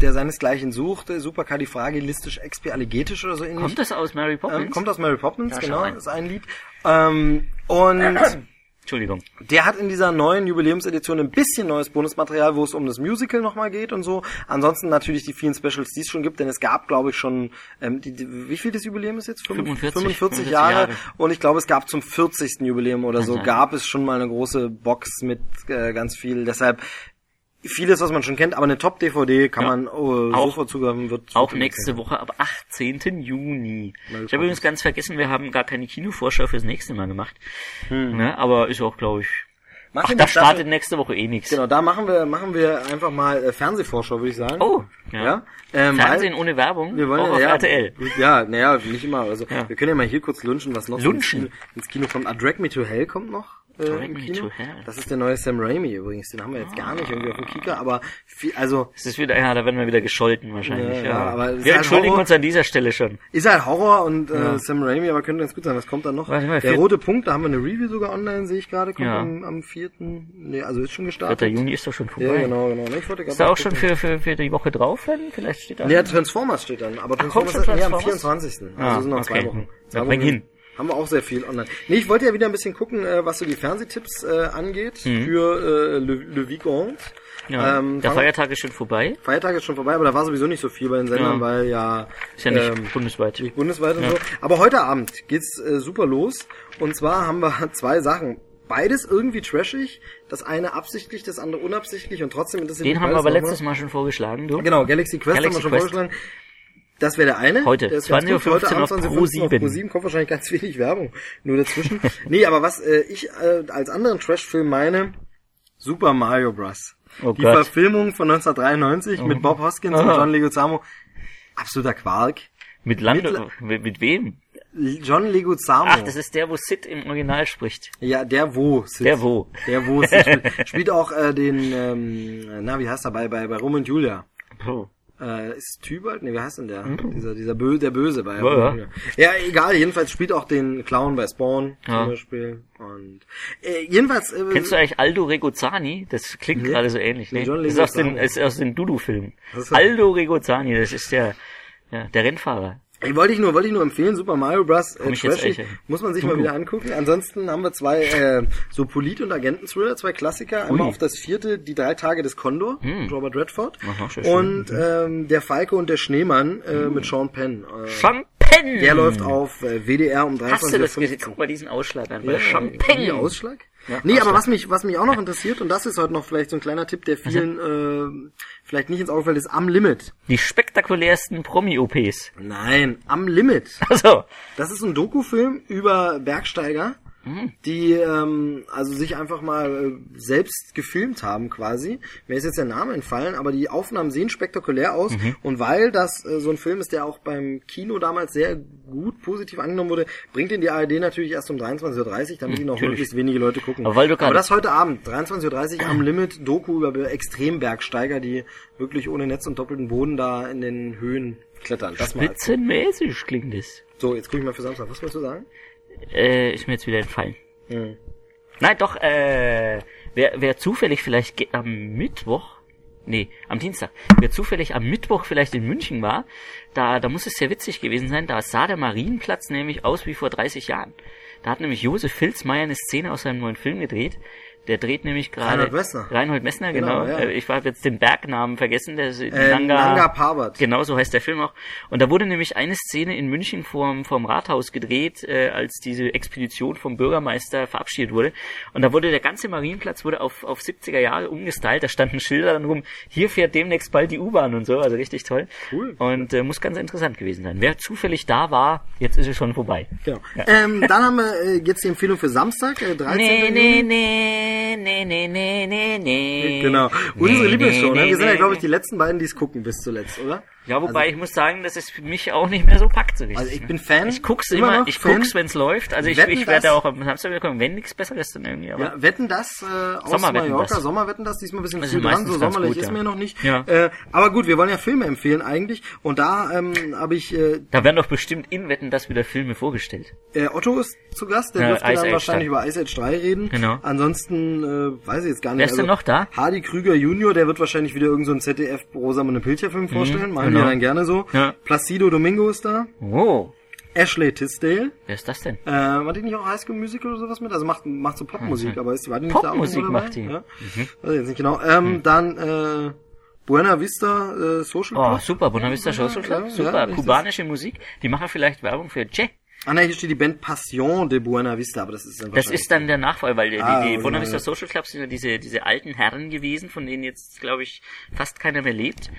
der seinesgleichen sucht, äh, superkalifragilistisch expialigetisch oder so ähnlich. Kommt das aus Mary Poppins? Ähm, kommt aus Mary Poppins, Ja, genau, ist ein Lied. Ähm, und Entschuldigung. der hat in dieser neuen Jubiläumsedition ein bisschen neues Bonusmaterial, wo es um das Musical nochmal geht und so. Ansonsten natürlich die vielen Specials, die es schon gibt, denn es gab, glaube ich, schon, ähm, die, die, wie viel das Jubiläum ist jetzt? 45, 45 45 Jahre. Jahre. Und ich glaube, es gab zum 40. Jubiläum oder so, gab es schon mal eine große Box mit äh, ganz viel. Deshalb vieles, was man schon kennt, aber eine Top-DVD kann Ja. man äh, Auch- sofort zugreifen. Wird Auch nächste. Woche ab 18. Juni. Mary Ich habe übrigens ganz vergessen, wir haben gar keine Kinovorschau fürs nächste Mal gemacht. Ne, aber ist auch, glaube ich, Mach Ach, da startet nächste Woche eh nichts. Genau, da machen wir, machen wir einfach mal äh, Fernsehvorschau, würde ich sagen. Oh, ja. ja. Ähm, Fernsehen ohne Werbung, wir wollen auch ja, auf ja, RTL. Ja, naja, nicht immer. Also Ja. wir können ja mal hier kurz lunchen, was noch Lunchen? ins Kino, ins Kino kommt. Ah, Drag Me to Hell kommt noch. Äh, im Kino. Das ist der neue Sam Raimi übrigens. Den haben wir jetzt gar nicht irgendwie auf dem Kika, aber viel, also Es ist wieder, ja, da werden wir wieder gescholten wahrscheinlich. Ja, Ja, ja, aber wir halt entschuldigen Horror. uns an dieser Stelle schon. ist halt Horror und äh, Sam Raimi, aber könnte ganz gut sein. Was kommt dann noch? Warte mal, der rote Punkt, da haben wir eine Review sogar online, sehe ich gerade, kommt Ja. am, am 4. Nee, also ist schon 4. gestartet. Juni ist doch schon vorbei. Ja, genau, genau. Nee, Ich wollte Ist da auch schon für, für, für die Woche drauf, wenn? Vielleicht steht da. Ja, Transformers steht dann, aber kommt Transformers schon ist eher am Transformers? 24. Also Ah, sind noch zwei okay. Wochen. Zwei Ja, Wochen bring hin. Haben wir auch sehr viel online. Nee, ich wollte ja wieder ein bisschen gucken, äh, was so die Fernsehtipps äh, angeht Mhm. für äh, Le, Le Vicomte. ja. ähm, der Feiertag ist schon vorbei. Feiertag ist schon vorbei, aber da war sowieso nicht so viel bei den Sendern, Ja. weil ja, Ist ja nicht ähm, bundesweit. nicht bundesweit und so. Aber heute Abend geht's äh, super los. Und zwar haben wir zwei Sachen. Beides irgendwie trashig. Das eine absichtlich, das andere unabsichtlich und trotzdem interessiert Den haben wir aber letztes Mal schon vorgeschlagen, du. Genau, Galaxy Quest Galaxy haben wir schon Quest. vorgeschlagen. Das wäre der eine. Heute, Der ist ganz 20.15 gut. Heute Abend 20.15 Pro7. auf Pro7 kommt wahrscheinlich ganz wenig Werbung nur dazwischen. nee, aber was äh, ich äh, als anderen Trash-Film meine, Super Mario Bros. Oh Die Gott. Verfilmung von 1993 mit Bob Hoskins und Ah. John Leguizamo. Absoluter Quark. Mit Lando, mit, mit wem? John Leguizamo. Ach, das ist der, wo Sid im Original spricht. ja, der wo Sid. Der wo. Der wo Sid spielt. spielt auch äh, den, ähm, na, wie heißt er bei, bei, bei Romeo und Julia? Oh. Äh, ist Tybalt? Nee, wie heißt denn der? Dieser, dieser Bö der Böse bei Ja, ja. Ja, egal, jedenfalls spielt auch den Clown bei Spawn Ja. zum Beispiel. Und äh, jedenfalls. Äh, Kennst du eigentlich Aldo Regozani? Das klingt Nee. gerade so ähnlich, ne? John Das ist aus den, ist aus den Dudu-Filmen. Aldo Regozani, das ist der, ja, der Rennfahrer. Ey, wollte ich nur, wollte ich nur empfehlen, Super Mario Bros. Äh, ey. muss man sich mal wieder angucken. Ansonsten haben wir zwei äh, so Polit- und Agenten-Thriller, zwei Klassiker. Einmal Ui. auf das vierte, Die drei Tage des Condor, Hm. Robert Redford. Aha, schön. und ähm, Der Falke und der Schneemann äh, mit Sean Penn. Äh, Champagne! der läuft auf äh, WDR um Hast du das 23.15 gesehen? Guck mal diesen Ausschlag an. Ja, Champagne! wie Ausschlag? Ja, nee, Ausschlag. aber was mich, was mich auch noch interessiert, und das ist heute noch vielleicht so ein kleiner Tipp, der vielen äh, vielleicht nicht ins Auge fällt, ist Am Limit. Die spektakulärsten Promi-OPs. Nein, Am Limit. Also, Das ist ein Dokufilm über Bergsteiger, die ähm, also sich einfach mal äh, selbst gefilmt haben quasi. Mir ist jetzt der Name entfallen, aber die Aufnahmen sehen spektakulär aus. Und weil das äh, so ein Film ist, der auch beim Kino damals sehr gut positiv angenommen wurde, bringt ihn die ARD natürlich erst um 23.30 Uhr, damit ihn auch Natürlich. möglichst wenige Leute gucken. Aber weil du gerade- das heute Abend, 23.30 Uhr am Limit, Doku über Be- Extrembergsteiger, die wirklich ohne Netz und doppelten Boden da in den Höhen klettern. Das spitzenmäßig klingt es. So, jetzt gucke ich mal für Samstag. Was wolltest du sagen? Äh, ist mir jetzt wieder entfallen. Hm. Nein, doch, äh, wer, wer zufällig vielleicht ge- am Mittwoch, nee, am Dienstag, wer zufällig am Mittwoch vielleicht in München war, da, da muss es sehr witzig gewesen sein, da sah der Marienplatz nämlich aus wie vor 30 Jahren. Da hat nämlich Josef Filzmeier eine Szene aus seinem neuen Film gedreht. Der dreht nämlich gerade... Reinhold Messner. Reinhold Messner, Genau, genau. ja. Äh, Ich habe jetzt den Bergnamen vergessen, der ist Äh, Nanga, Nanga Parbat. Genau, so heißt der Film auch. Und da wurde nämlich eine Szene in München vorm, vorm Rathaus gedreht, äh, als diese Expedition vom Bürgermeister verabschiedet wurde. Und da wurde der ganze Marienplatz wurde auf, auf 70er Jahre umgestylt. Da standen Schilder dann rum, hier fährt demnächst bald die U-Bahn und so. Also richtig toll. Cool. Und äh, muss ganz interessant gewesen sein. Wer zufällig da war, jetzt ist es schon vorbei. Genau. Ähm, dann haben wir äh, jetzt die Empfehlung für Samstag, äh, 13. Nee, Juni. nee, nee, nee, nee, nee, nee, nee. Genau. Unsere nee, Lieblingsshow, ne? nee, Wir sind ja, glaube ich, die letzten beiden, die es gucken bis zuletzt, oder? Ja, wobei ich muss sagen, dass es für mich auch nicht mehr so packt so richtig. Also ich bin Fan. Ich guck's immer immer, ich Fan. guck's, wenn's läuft. Also ich, Wetten, ich werde auch am Samstag wieder kommen, wenn nichts Besseres dann irgendwie. Aber Ja, wetten das äh, aus Sommerwetten Mallorca, das. Sommerwetten das, diesmal ein bisschen Das früh dran, so sommerlich gut, ist ja. mir noch nicht. Ja. Äh, aber gut, wir wollen ja Filme empfehlen eigentlich und da ähm, habe ich, äh, da werden doch bestimmt in Wetten das wieder Filme vorgestellt. äh, Otto ist zu Gast, der Ja, dürfte Ice dann Age wahrscheinlich dann. über Ice Age 3 reden. Genau. Ansonsten äh, weiß ich jetzt gar nicht. Wer ist denn noch da? Hardy Krüger Junior, der wird wahrscheinlich wieder irgendeinen so einen ZDF Rosamunde Pilcher Film vorstellen, genau. wir dann gerne so. Ja. Placido Domingo ist da. Oh, Ashley Tisdale. wer ist das denn? Äh, war die nicht auch High School Musical oder sowas mit? Also macht, macht so Popmusik, aber ist, war die nicht da auch Mhm. Popmusik irgendwo dabei? macht die. Mhm. Ja? Weiß ich jetzt nicht genau. Ähm, Dann, äh, Buena Vista äh, Social Oh, Club. super, Bonavista Social Club, ja, super, ja, kubanische Musik. Die machen vielleicht Werbung für Che. Ah, ne, hier steht die Band Passion de Buena Vista, aber das ist dann Das ist dann der Nachfolger, weil die, Ah, die, die original, Bonavista ja. Social Clubs sind ja diese, diese alten Herren gewesen, von denen jetzt, glaube ich, fast keiner mehr lebt.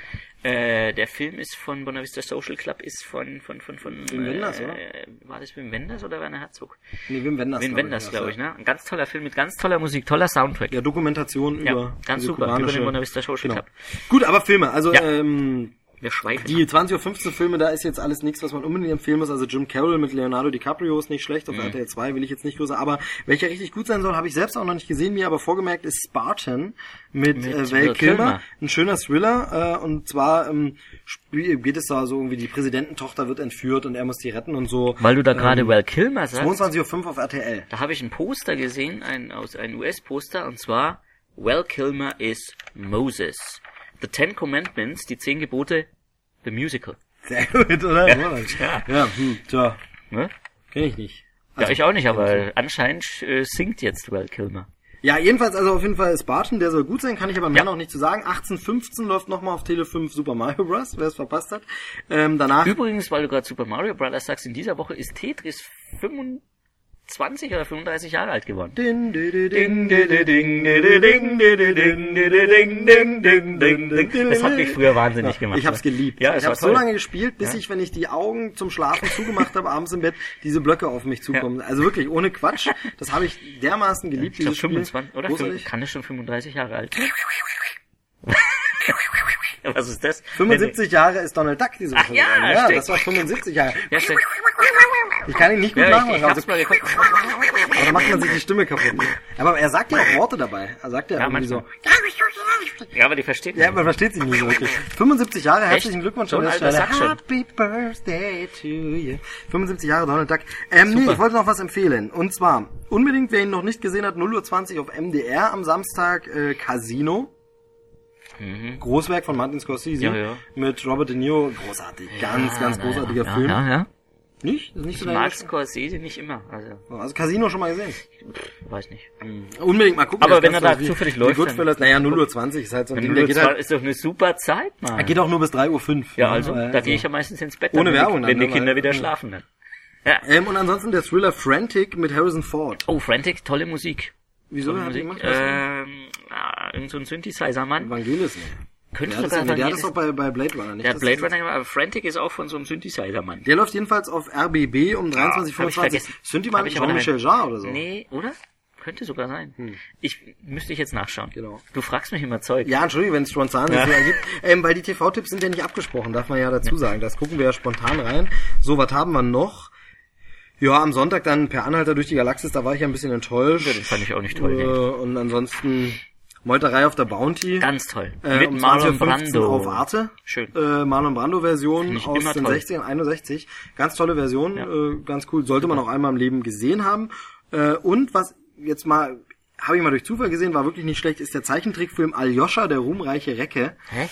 Äh, der Film ist von Bonavista Social Club, ist von, von, von, von, Wim Wenders, äh, oder? War das Wim Wenders oder Werner Herzog? Nee, Wim Wenders. Wim Wenders, glaube ich, ne? Ein ganz toller Film mit ganz toller Musik, toller Soundtrack. Ja, Dokumentation Ja, über ganz super, über den Bonavista Social Genau. Club. Gut, aber Filme, also Ja. ähm, Wir schweifen. die 20.15 Uhr Filme, da ist jetzt alles nichts, was man unbedingt empfehlen muss. Also Jim Carroll mit Leonardo DiCaprio ist nicht schlecht, auf RTL 2 will ich jetzt nicht größer, aber welcher richtig gut sein soll, habe ich selbst auch noch nicht gesehen, mir aber vorgemerkt ist Spartan mit, Mit äh, Val Kilmer. Kilmer. Ein schöner Thriller äh, und zwar ähm, geht es da so irgendwie, die Präsidententochter wird entführt und er muss die retten und so. Weil du da gerade ähm, Val Kilmer sagst, 22.05 Uhr auf RTL. da habe ich ein Poster gesehen, ein, aus einem US-Poster, und zwar Val Kilmer is Moses. The Ten Commandments, die zehn Gebote, the musical. Sehr gut, oder? Ja. ja. ja hm, tja, Ne? kenn ich nicht. ja, ich auch nicht, aber anscheinend äh, singt jetzt Val Kilmer. Ja, jedenfalls, also auf jeden Fall Spartan, der soll gut sein, kann ich aber mehr Ja. noch nicht zu sagen. 1815 läuft nochmal auf Tele 5 Super Mario Bros., wer es verpasst hat. Ähm, danach, Übrigens, weil du gerade Super Mario Brothers sagst, in dieser Woche ist Tetris 25 oder 35 Jahre alt geworden. Das hat mich früher wahnsinnig gemacht. Ich hab's geliebt. Ja, ich war so lange gespielt, bis ich, wenn ich die Augen zum Schlafen zugemacht habe, abends im Bett, diese Blöcke auf mich zukommen. Also wirklich, ohne Quatsch. Das habe ich dermaßen geliebt, Ich dieses Spiel. 25, oder? Großartig. Kann es schon 35 Jahre alt? Was ist das? 75 Jahre ist Donald Duck diese Woche. Ach ja, ja das war 75 Jahre. Ja. Ich kann ihn nicht gut Ja, nachmachen. ich, ich aber hab's so- mal geguckt. Aber da macht man sich die Stimme kaputt. Aber er sagt ja auch Worte dabei. Er sagt ja, Ja, irgendwie so. Ja, aber die versteht Ja, man. versteht sie nie so wirklich. 75 Jahre, herzlichen Glückwunsch So an der Stelle. Happy Birthday to you. 75 Jahre Donald Duck. Ähm, nee, ich wollte noch was empfehlen. Und zwar, unbedingt, wer ihn noch nicht gesehen hat, 0.20 Uhr auf MDR am Samstag, äh, Casino. Großwerk von Martin Scorsese. Mhm. Ja, ja. Mit Robert De Niro. Großartig. Ganz, ganz großartiger ja, Film. Ja, ja. Nicht? Ist nicht so Ich mag? Scorsese nicht immer. Also, Also Casino schon mal gesehen. weiß nicht. Unbedingt mal gucken. Aber wenn er da wie- zufällig läuft, Goodfellas, naja, 0.20 Uhr ist halt so ein Wenn Ding. Der geht halt, ist doch eine super Zeit, Mann. er geht auch nur bis 3.05 Uhr. ja, also, Weil- da gehe ich ja meistens ins Bett. Ohne wenn Werbung die, dann, Wenn die ne, Kinder wieder ja. schlafen dann. Ja. Ähm, und ansonsten der Thriller Frantic mit Harrison Ford. Oh, Frantic, tolle Musik. Wieso hat er Musik. gemacht? Ähm, ah, irgend so ein Synthesizer-Mann. Evangelis, ne? Könnte Ja, das, sogar nee, der hat das doch bei, bei Blade Runner, nicht? Der Das Blade ist- Runner, aber Frantic ist auch von so einem Synthesizer-Mann. Der läuft jedenfalls auf RBB um Ah, hab ich 23.25 vergessen. Sind die Hab mal ich aber Jean-Michel. Jarre oder so? Nee, oder? Könnte sogar sein. Ich müsste ich jetzt nachschauen. Genau. Du fragst mich immer Zeug. Ja, Entschuldigung, wenn es spontan Ja. ist, ergibt. Ähm, weil die TV-Tipps sind ja nicht abgesprochen, darf man ja dazu sagen. Das gucken wir ja spontan rein. So, was haben wir noch? Ja, am Sonntag dann per Anhalter durch die Galaxis, da war ich ja ein bisschen enttäuscht. Den fand ich auch nicht toll. Äh, und ansonsten Meuterei auf der Bounty. Ganz toll. Äh, Mit um Marlon 20.15 Brando. auf Arte. Schön. Äh, Marlon Brando Version aus den toll. 60ern, 61. Ganz tolle Version, Ja. äh, ganz cool. Sollte man auch einmal im Leben gesehen haben. Äh, und was jetzt mal, habe ich mal durch Zufall gesehen, war wirklich nicht schlecht, ist der Zeichentrickfilm Aljoscha, der ruhmreiche Recke. Hä?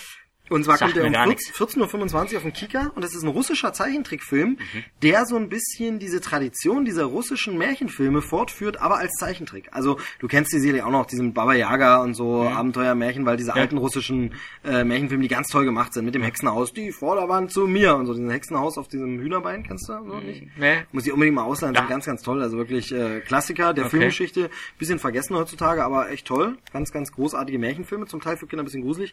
Und zwar Sagt kommt er um gar 14 14.25 Uhr auf dem Kika und das ist ein russischer Zeichentrickfilm, Mhm. der so ein bisschen diese Tradition dieser russischen Märchenfilme fortführt, aber als Zeichentrick. Also du kennst die Serie auch noch, diesen Baba Yaga und so Abenteuermärchen, weil diese alten russischen äh, Märchenfilme, die ganz toll gemacht sind, mit dem Hexenhaus, die Vorderwand zu mir und so, diesen Hexenhaus auf diesem Hühnerbein, kennst du so nicht? Nee. Muss ich unbedingt mal ausleihen, sind Ja. ganz, ganz toll. Also wirklich äh, Klassiker der Okay. Filmgeschichte. Bisschen vergessen heutzutage, aber echt toll. Ganz, ganz großartige Märchenfilme, zum Teil für Kinder ein bisschen gruselig.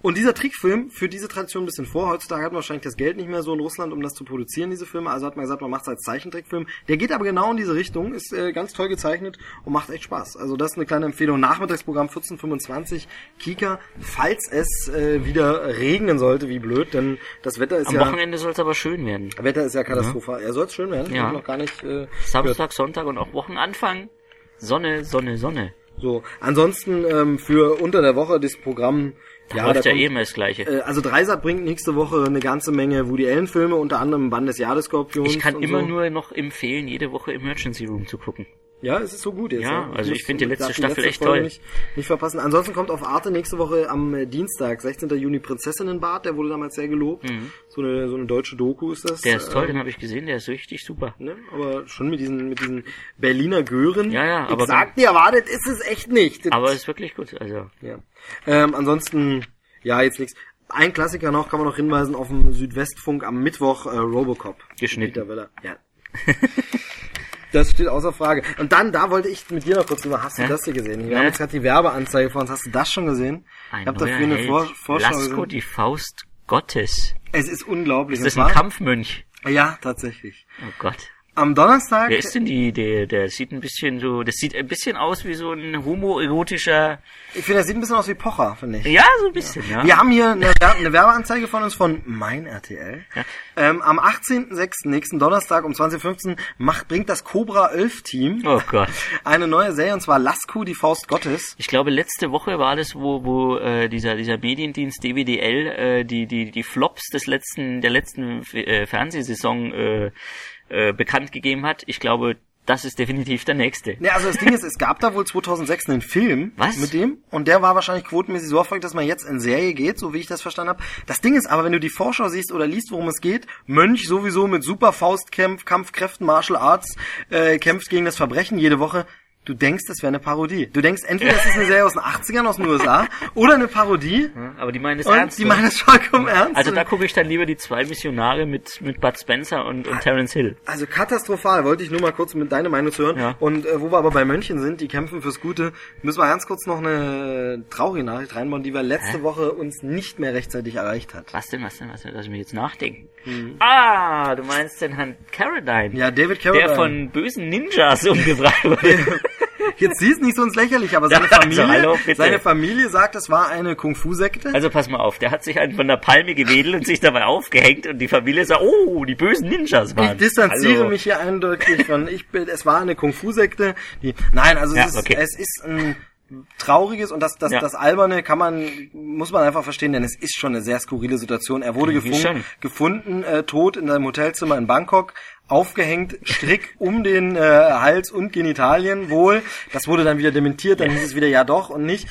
Und dieser Trickfilm führt diese Tradition ein bisschen vor. Heutzutage hat man wahrscheinlich das Geld nicht mehr so in Russland, um das zu produzieren, diese Filme. Also hat man gesagt, man macht es als Zeichentrickfilm. Der geht aber genau in diese Richtung, ist äh, ganz toll gezeichnet und macht echt Spaß. Also das ist eine kleine Empfehlung. Nachmittagsprogramm 14.25 Kika, falls es äh, wieder regnen sollte, wie blöd, denn das Wetter ist Am ja... Wochenende soll es aber schön werden. Wetter ist ja katastrophal. Er soll es schön werden. Ja. Ich noch gar nicht äh, gehört. Samstag, Sonntag und auch Wochenanfang. Sonne, Sonne, Sonne. So, ansonsten ähm, für unter der Woche das Programm. Ja, da läuft ja kommt- eh immer das Gleiche. äh, also Dreisat bringt nächste Woche eine ganze Menge Woody Allen Filme, unter anderem Band des Jahreskorpions. ich kann immer so. nur noch empfehlen, jede Woche Emergency Room zu gucken. Ja, es ist so gut jetzt. Ja, also ich finde die letzte Staffel echt Folge toll. Nicht, nicht verpassen. Ansonsten kommt auf Arte nächste Woche am äh, Dienstag, 16. Juni, Prinzessinnenbad. Der wurde damals sehr gelobt. So eine so eine deutsche Doku ist das. Mhm. Der ist toll, Ähm, den habe ich gesehen, der ist richtig super. Ne? Aber schon mit diesen, mit diesen Berliner Gören. Ja, ja, aber Ich sag dir, erwartet ist es echt nicht. Das- Aber ist wirklich gut. Also Ja. Ähm, ansonsten, ja, jetzt nichts. Ein Klassiker noch, kann man noch hinweisen, auf dem Südwestfunk am Mittwoch äh, Robocop. Geschnitten. Ja. das steht außer Frage. Und dann, da wollte ich mit dir noch kurz drüber. Hast du Ja? das hier gesehen? Wir Ja. haben jetzt gerade die Werbeanzeige vor uns. Hast du das schon gesehen? ein ich habe dafür eine. Vor Vorschau Lasko, gesehen. die Faust Gottes. Es ist unglaublich. Ist das ein Kampfmönch? Ja, tatsächlich. Oh Gott. Am Donnerstag. Wer ist denn die, der, der sieht ein bisschen so, das sieht ein bisschen aus wie so ein homoerotischer, Ich finde, das sieht ein bisschen aus wie Pocher, finde ich. ja, so ein bisschen, ja. Wir haben hier eine, eine Werbeanzeige von uns von Mein RTL. Ähm, am 18.06. nächsten Donnerstag um 20.15 Uhr macht, bringt das Cobra 11 Team Oh Gott. eine neue Serie und zwar Lasku, die Faust Gottes. Ich glaube, letzte Woche war das, wo, wo äh, dieser, dieser Mediendienst DWDL äh, die, die, die Flops des letzten, der letzten äh, Fernsehsaison äh, äh, bekannt gegeben hat. Ich glaube, das ist definitiv der nächste. Ja, also das Ding ist, es gab da wohl 2006 einen Film Was? mit dem und der war wahrscheinlich quotenmäßig so erfolgreich, dass man jetzt in Serie geht, so wie ich das verstanden habe. Das Ding ist aber, wenn du die Vorschau siehst oder liest, worum es geht, Mönch sowieso mit super Faustkampf, Kampfkräften, Martial Arts, äh, kämpft gegen das Verbrechen jede Woche. Du denkst, das wäre eine Parodie. Du denkst, entweder es ist eine Serie aus den 80ern aus den USA oder eine Parodie Aber die meinen es ernst. die meinen es vollkommen ernst. also da gucke ich dann lieber die zwei Missionare mit, mit Bud Spencer und, und Terence Hill. Also katastrophal, wollte ich nur mal kurz mit deine Meinung zu hören. Ja. Und äh, wo wir aber bei Mönchen sind, die kämpfen fürs Gute, müssen wir ganz kurz noch eine traurige Nachricht reinbauen, die wir letzte Woche uns nicht mehr rechtzeitig erreicht hat. Was denn, was denn, was denn? Lass mich jetzt nachdenken. Ah, du meinst den Herrn Carradine. Ja, David Carradine. Der von bösen Ninjas umgebracht wurde. Jetzt siehst nicht so ins Lächerliche, aber seine also, Familie, hallo, bitte. seine Familie sagt, es war eine Kung-Fu-Sekte. Also pass mal auf, der hat sich einen von der Palme gewedelt und sich dabei aufgehängt und die Familie sagt, oh, die bösen Ninjas ich waren. distanziere Hallo. mich hier eindeutig von, ich bin, es war eine Kung-Fu-Sekte, die, nein, also Ja, es, ist, okay. es ist ein trauriges und das, das, Ja. das Alberne kann man, muss man einfach verstehen, denn es ist schon eine sehr skurrile Situation. Er wurde gefunden, gefunden äh, tot in seinem Hotelzimmer in Bangkok, aufgehängt, Strick um den äh, Hals und Genitalien wohl. Das wurde dann wieder dementiert, dann hieß es wieder ja doch und nicht.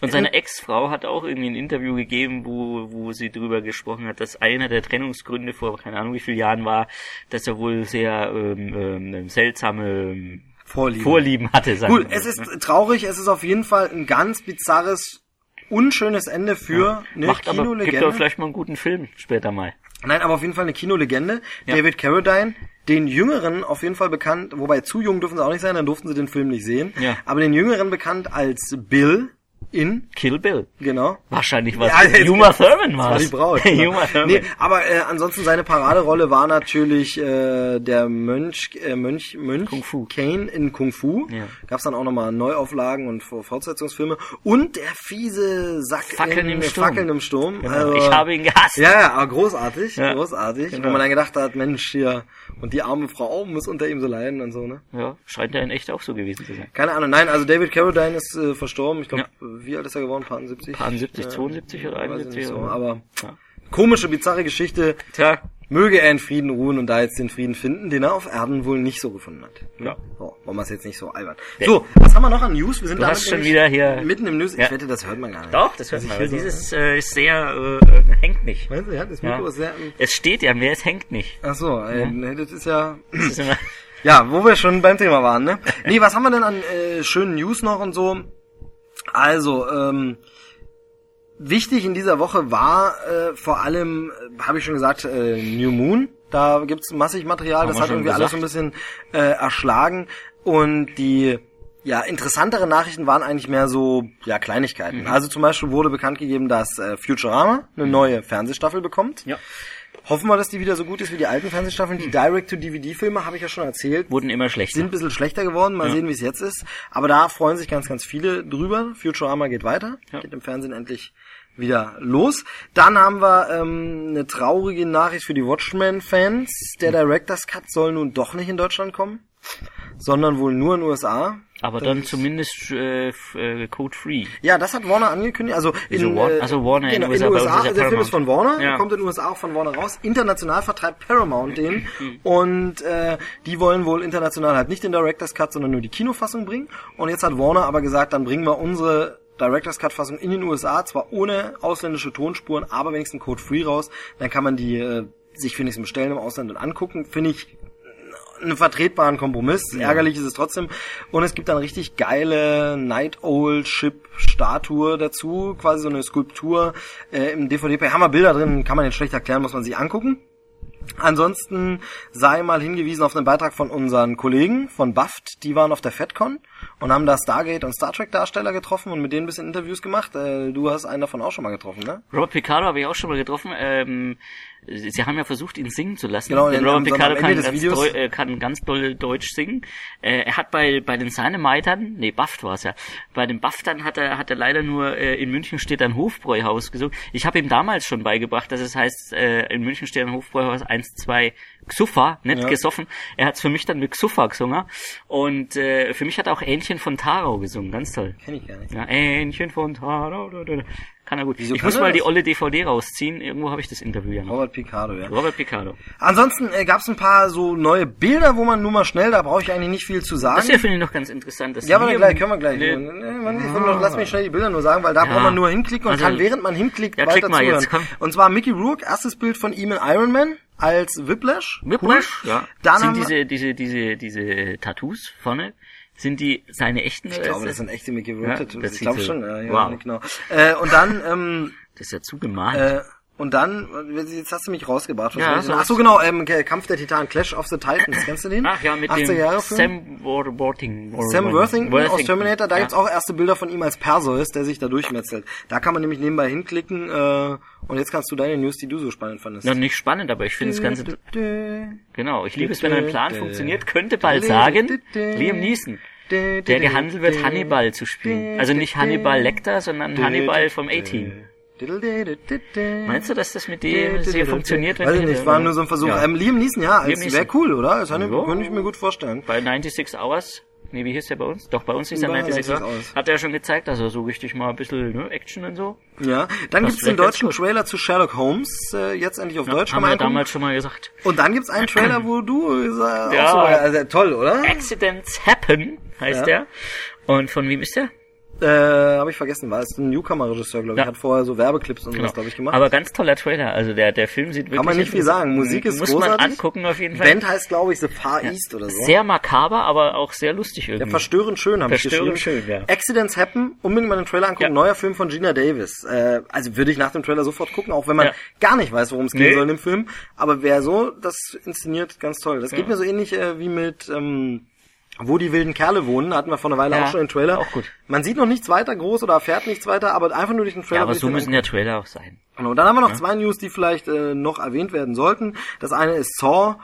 Und seine Ex-Frau hat auch irgendwie ein Interview gegeben, wo, wo sie drüber gesprochen hat, dass einer der Trennungsgründe vor keine Ahnung wie vielen Jahren war, dass er wohl sehr ähm, ähm, seltsame ähm, Vorlieben. Vorlieben hatte. Sagen Gut, es ist traurig, es ist auf jeden Fall ein ganz bizarres, unschönes Ende für eine Macht aber, gibt Kinolegende. aber vielleicht mal einen guten Film später mal. Nein, aber auf jeden Fall eine Kinolegende. Ja. David Carradine, den Jüngeren auf jeden Fall bekannt, wobei zu jung dürfen sie auch nicht sein, dann durften sie den Film nicht sehen. Ja. Aber den Jüngeren bekannt als Bill in, Kill Bill. genau. Wahrscheinlich was. Ja, Uma Thurman war war die Braut. Uma Thurman. nee, aber äh, ansonsten seine Paraderolle war natürlich äh, der Mönch, äh, Mönch, Mönch Kung Fu. Kane in Kung Fu. Ja. Gab's dann auch nochmal Neuauflagen und Fortsetzungsfilme. Und der fiese Sack Fackeln in im Sturm. Fackeln im Sturm. Genau. Also, ich habe ihn gehasst. ja, ja, aber großartig, Ja. großartig. Genau. Wo man dann gedacht hat, Mensch, hier, und die arme Frau muss unter ihm so leiden und so, ne? Ja, scheint ja in echt auch so gewesen zu sein. Keine Ahnung, nein, also David Carradine ist äh, verstorben. Ich glaube, wie alt ist er geworden? Paar 70? Paar 70, 72 oder weiß ich 71 nicht so, aber Ja. komische, bizarre Geschichte. Tja, Möge er in Frieden ruhen und da jetzt den Frieden finden, den er auf Erden wohl nicht so gefunden hat. Ja. So, wollen wir es jetzt nicht so albern. So, was haben wir noch an News? Wir sind Du hast schon wieder hier- mitten im News. Ja. Ich wette, das hört man gar nicht. doch, das hört Also man. ich Aber will so- dieses äh, ist sehr, äh, hängt nicht. Meinst du, ja, das Ja. Mikro ist sehr... Es steht ja mehr, es hängt nicht. Ach so, äh, nee, das ist ja... Das ist immer, Ja, wo wir schon beim Thema waren, ne? Nee, was haben wir denn an äh, schönen News noch und so? Also, ähm, wichtig in dieser Woche war äh, vor allem, äh, habe ich schon gesagt, äh, New Moon. Da gibt's massig Material, Haben das hat irgendwie alles so ein bisschen äh, erschlagen. Und die ja, interessantere Nachrichten waren eigentlich mehr so, ja, Kleinigkeiten. Mhm. Also zum Beispiel wurde bekannt gegeben, dass äh, Futurama eine neue Fernsehstaffel bekommt. ja, Hoffen wir, dass die wieder so gut ist wie die alten Fernsehstaffeln. Die Direct-to-DVD-Filme, habe ich ja schon erzählt, wurden immer schlechter. sind ein bisschen schlechter geworden. Mal Ja. sehen, wie es jetzt ist. Aber da freuen sich ganz, ganz viele drüber. Futurama geht weiter. Ja. Geht im Fernsehen endlich wieder los. Dann haben wir ähm, eine traurige Nachricht für die Watchmen-Fans. Der Director's Cut soll nun doch nicht in Deutschland kommen, sondern wohl nur in USA. Aber Das dann ist- zumindest äh, äh, Code Free. Ja, das hat Warner angekündigt. Also Wieso in, Warner? äh, Also Warner in genau, den USA, in USA der Film ist von Warner, Ja. kommt in den USA auch von Warner raus. International vertreibt Paramount den und äh, die wollen wohl international halt nicht den Director's Cut, sondern nur die Kinofassung bringen. Und jetzt hat Warner aber gesagt, dann bringen wir unsere Director's Cut Fassung in den USA, zwar ohne ausländische Tonspuren, aber wenigstens Code Free raus. Dann kann man die äh, sich wenigstens bestellen im Ausland und angucken. Finde ich einen vertretbaren Kompromiss. Ärgerlich ist es trotzdem. Und es gibt dann richtig geile Night Owl Ship Statue dazu, quasi so eine Skulptur äh, im DVD. Haben wir Bilder drin, kann man jetzt schlecht erklären, muss man sich angucken. Ansonsten sei mal hingewiesen auf einen Beitrag von unseren Kollegen von BAFT. Die waren auf der FedCon und haben da Stargate und Star Trek Darsteller getroffen und mit denen ein bisschen Interviews gemacht. Äh, du hast einen davon auch schon mal getroffen, ne? Robert Picardo habe ich auch schon mal getroffen. Ähm, sie haben ja versucht, ihn singen zu lassen. Genau, denn Robert Picardo kann äh, kann ganz doll Deutsch singen. Äh, er hat bei bei den Sahnemeitern, nee, Baft war es ja, bei den Baftern hat er hat er leider nur äh, in München steht ein Hofbräuhaus gesungen. Ich habe ihm damals schon beigebracht, dass es heißt, äh, in München steht ein Hofbräuhaus 1, 2 Xuffa, nicht Ja. gesoffen. Er hat es für mich dann mit Xuffa gesungen. Und äh, für mich hat er auch Ähnchen von Tarau gesungen, ganz toll. Kenn ich gar nicht. Ja, Ähnchen von Tarau. da, da, da. Kann er gut. Wieso ich muss mal das? die olle DVD rausziehen. Irgendwo habe ich das Interview ja noch. Robert Picardo, ja. Robert Picardo. Ansonsten äh, gab es ein paar so neue Bilder, wo man nur mal schnell, da brauche ich eigentlich nicht viel zu sagen. Das hier finde ich noch ganz interessant. dass Ja, aber gleich, können wir gleich. Nee. Nee, noch, lass mich schnell die Bilder nur sagen, weil da Ja. braucht man nur hinklicken und Also- kann während man hinklickt Ja, weiter mal zuhören. jetzt. Und zwar Mickey Rourke, erstes Bild von ihm in Iron Man als Whiplash. Whiplash, Cool. ja. Dann sind haben wir, diese, diese, diese, diese Tattoos vorne, sind die seine echten? ich glaube, das sind echte Mickey Rourke Ja, Tattoos. das Ich glaube so- schon, ja, ja, wow. genau. Äh, und dann, ähm, Das ist ja zugemalt. äh, und dann, jetzt hast du mich rausgebracht. Was Ja, so? Ach so, genau, ähm, Kampf der Titanen, Clash of the Titans. Kennst du den? Ach ja, mit 80er dem Jahre Film? Sam Wor- Worthing. Sam Worthington aus Terminator, da ja. gibt's auch erste Bilder von ihm als Perseus, der sich da durchmetzelt. Da kann man nämlich nebenbei hinklicken äh, und jetzt kannst du deine News, die du so spannend fandest. Ja, nicht spannend, aber ich finde das Ganze... Genau, ich liebe es, wenn ein Plan funktioniert, könnte bald sagen, Liam Neeson, der gehandelt wird, Hannibal zu spielen. Also nicht Hannibal Lecter, sondern Hannibal vom A-Team. Meinst du, dass das mit dem hier funktioniert? wenn Weiß ich nicht, war nur so ein Versuch. Ja. Ähm, Liam Neeson, ja, wäre cool, oder? Das könnte ich mir gut vorstellen. Bei 96 Hours, nee, wie hieß der bei uns? Doch, bei uns hieß er Bei 96 96 Hours. Hours. Hat er schon gezeigt, also so richtig mal ein bisschen ne, Action und so. Ja, dann Das gibt's den deutschen. Trailer zu Sherlock Holmes, äh, jetzt endlich auf Deutsch. Haben wir angucken. damals schon mal gesagt. Und dann gibt's einen Trailer, wo du äh, Ja. auch so, also, toll, oder? Accidents Happen heißt Ja. der. Und von wem ist der? Äh, habe ich vergessen, war es ein Newcomer-Regisseur, glaube ich, Ja. hat vorher so Werbeclips und sowas, glaube ich, gemacht. Aber ganz toller Trailer. Also der, der Film sieht wirklich... Kann man nicht viel sagen. Musik ist Muss großartig. man angucken auf jeden Fall. Band heißt, glaube ich, The Far East oder so. Sehr makaber, aber auch sehr lustig Ja, irgendwie. verstörend schön, habe ich Verstörend geschrieben. schön, ja. Accidents Happen, unbedingt mal den Trailer angucken. Ja. Neuer Film von Gina Davis. Äh, also würde ich nach dem Trailer sofort gucken, auch wenn man Ja. gar nicht weiß, worum es gehen Nee. soll in dem Film. Aber wer so, das inszeniert ganz toll. Das geht mir so ähnlich äh, wie mit ähm, wo die wilden Kerle wohnen, hatten wir vor einer Weile Ja, auch schon den Trailer. auch gut. Man sieht noch nichts weiter groß oder erfährt nichts weiter, aber einfach nur durch den Trailer. ja, aber so müssen der Trailer auch sein. Genau, dann haben wir noch zwei News, die vielleicht äh, noch erwähnt werden sollten. Das eine ist Saw.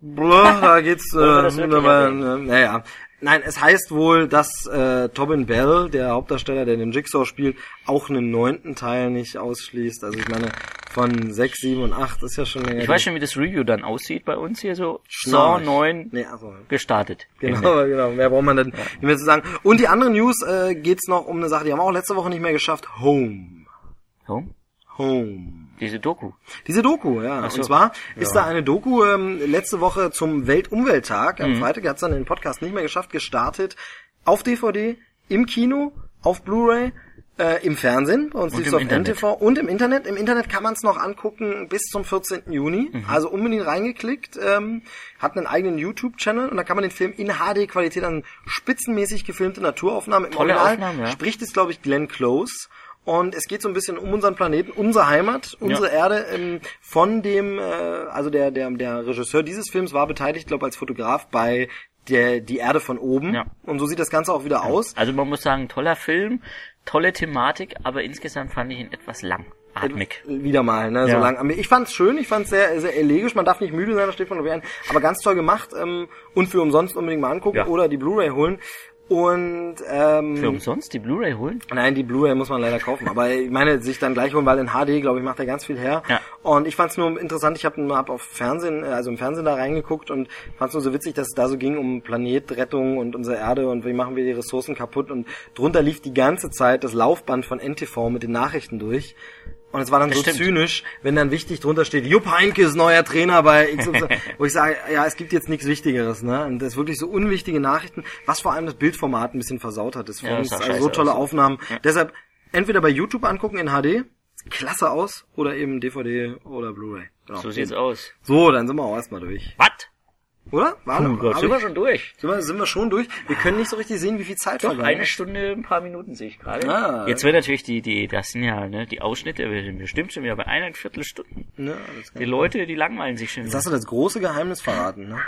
Blah, da geht's. Äh, aber, äh, naja. Nein, es heißt wohl, dass äh, Tobin Bell, der Hauptdarsteller, der den Jigsaw spielt, auch einen neunten Teil nicht ausschließt. Also ich meine, von sechs, sieben und acht ist ja schon länger. Ich weiß schon, wie das Review dann aussieht bei uns hier so. Saw 9 Nee, also, gestartet. Genau, genau. Mehr braucht man dann nicht mehr zu sagen. Und die andere News äh, geht's noch um eine Sache, die haben wir auch letzte Woche nicht mehr geschafft. Home. Home? Home. Diese Doku. Diese Doku, ja. So. Und zwar ist da eine Doku ähm, letzte Woche zum Weltumwelttag, Mhm. am Freitag hat's dann den Podcast nicht mehr geschafft, gestartet, auf DVD, im Kino, auf Blu-ray, äh, im Fernsehen, bei uns Und lief's im auf Internet. NTV und im Internet. Im Internet kann man es noch angucken bis zum 14. Juni. Mhm. Also unbedingt reingeklickt, ähm, hat einen eigenen YouTube-Channel und da kann man den Film in HD-Qualität an spitzenmäßig gefilmte Naturaufnahmen im Tolle Original Aufnahmen, ja. spricht es, glaube ich, Glenn Close. Und es geht so ein bisschen um unseren Planeten, unsere Heimat, unsere Erde. Ähm, von dem, äh, also der, der, der Regisseur dieses Films war beteiligt, glaube als Fotograf bei der die Erde von oben. Ja. Und so sieht das Ganze auch wieder aus. Also man muss sagen, toller Film, tolle Thematik, aber insgesamt fand ich ihn etwas langatmig. Wieder mal, ne, so Ja. lang. Ich fand's schön, ich fand's sehr, sehr elegisch. Man darf nicht müde sein, das steht von Oberhand. Aber ganz toll gemacht ähm, und für umsonst unbedingt mal angucken Ja. oder die Blu-ray holen. Und ähm, Für umsonst die Blu-ray holen? Nein, die Blu-ray muss man leider kaufen. Aber ich meine, sich dann gleich holen, weil in HD, glaube ich, macht er ganz viel her. Ja. Und ich fand es nur interessant, ich habe hab auf Fernsehen, äh, also im Fernsehen da reingeguckt und fand es nur so witzig, dass es da so ging um Planetrettung und unsere Erde und wie machen wir die Ressourcen kaputt. Und drunter lief die ganze Zeit das Laufband von NTV mit den Nachrichten durch. Und es war dann Das so stimmt. zynisch, wenn dann wichtig drunter steht, Jupp Heynke ist neuer Trainer bei XY, wo ich sage, ja, es gibt jetzt nichts Wichtigeres, ne? Und das ist wirklich so unwichtige Nachrichten, was vor allem das Bildformat ein bisschen versaut hat des Ja, das also so tolle aus. Aufnahmen. Deshalb entweder bei YouTube angucken in HD, klasse aus, oder eben DVD oder Blu-ray. Genau. So sieht's aus. So, dann sind wir auch erstmal durch. Was? Oder? War Oh Gott, sind wir schon durch. Sind wir, sind wir schon durch? Wir können nicht so richtig sehen, wie viel Zeit Doch, vergangen eine. Stunde, ein paar Minuten sehe ich gerade. Ah. Jetzt wird natürlich die, die, das sind ja, ne, die Ausschnitte, wir sind bestimmt schon wieder bei eineinviertel Stunden. Ja, kann Die Leute, die langweilen sich schon. Jetzt hast du das große Geheimnis verraten, ne?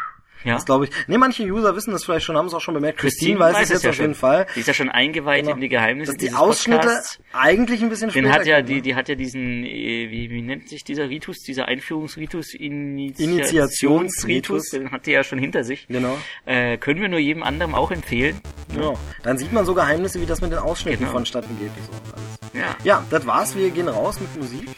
Ja. Das glaube ich. Ne, manche User wissen das vielleicht schon, haben es auch schon bemerkt. Christine, weiß es jetzt ja auf schon. jeden Fall. Die ist ja schon eingeweiht Genau. in die Geheimnisse Dass die Ausschnitte Podcasts. eigentlich ein bisschen Den später hat ja, die, ne? die hat ja diesen, äh, wie, wie nennt sich dieser Ritus, dieser Einführungsritus, Initiationsritus. Initiationsritus, den hat die ja schon hinter sich. Genau. Äh, können wir nur jedem anderen auch empfehlen. Ja. Dann sieht man so Geheimnisse, wie das mit den Ausschnitten Genau. vonstatten geht. So. Ja. Ja, das war's. Wir gehen raus mit Musik.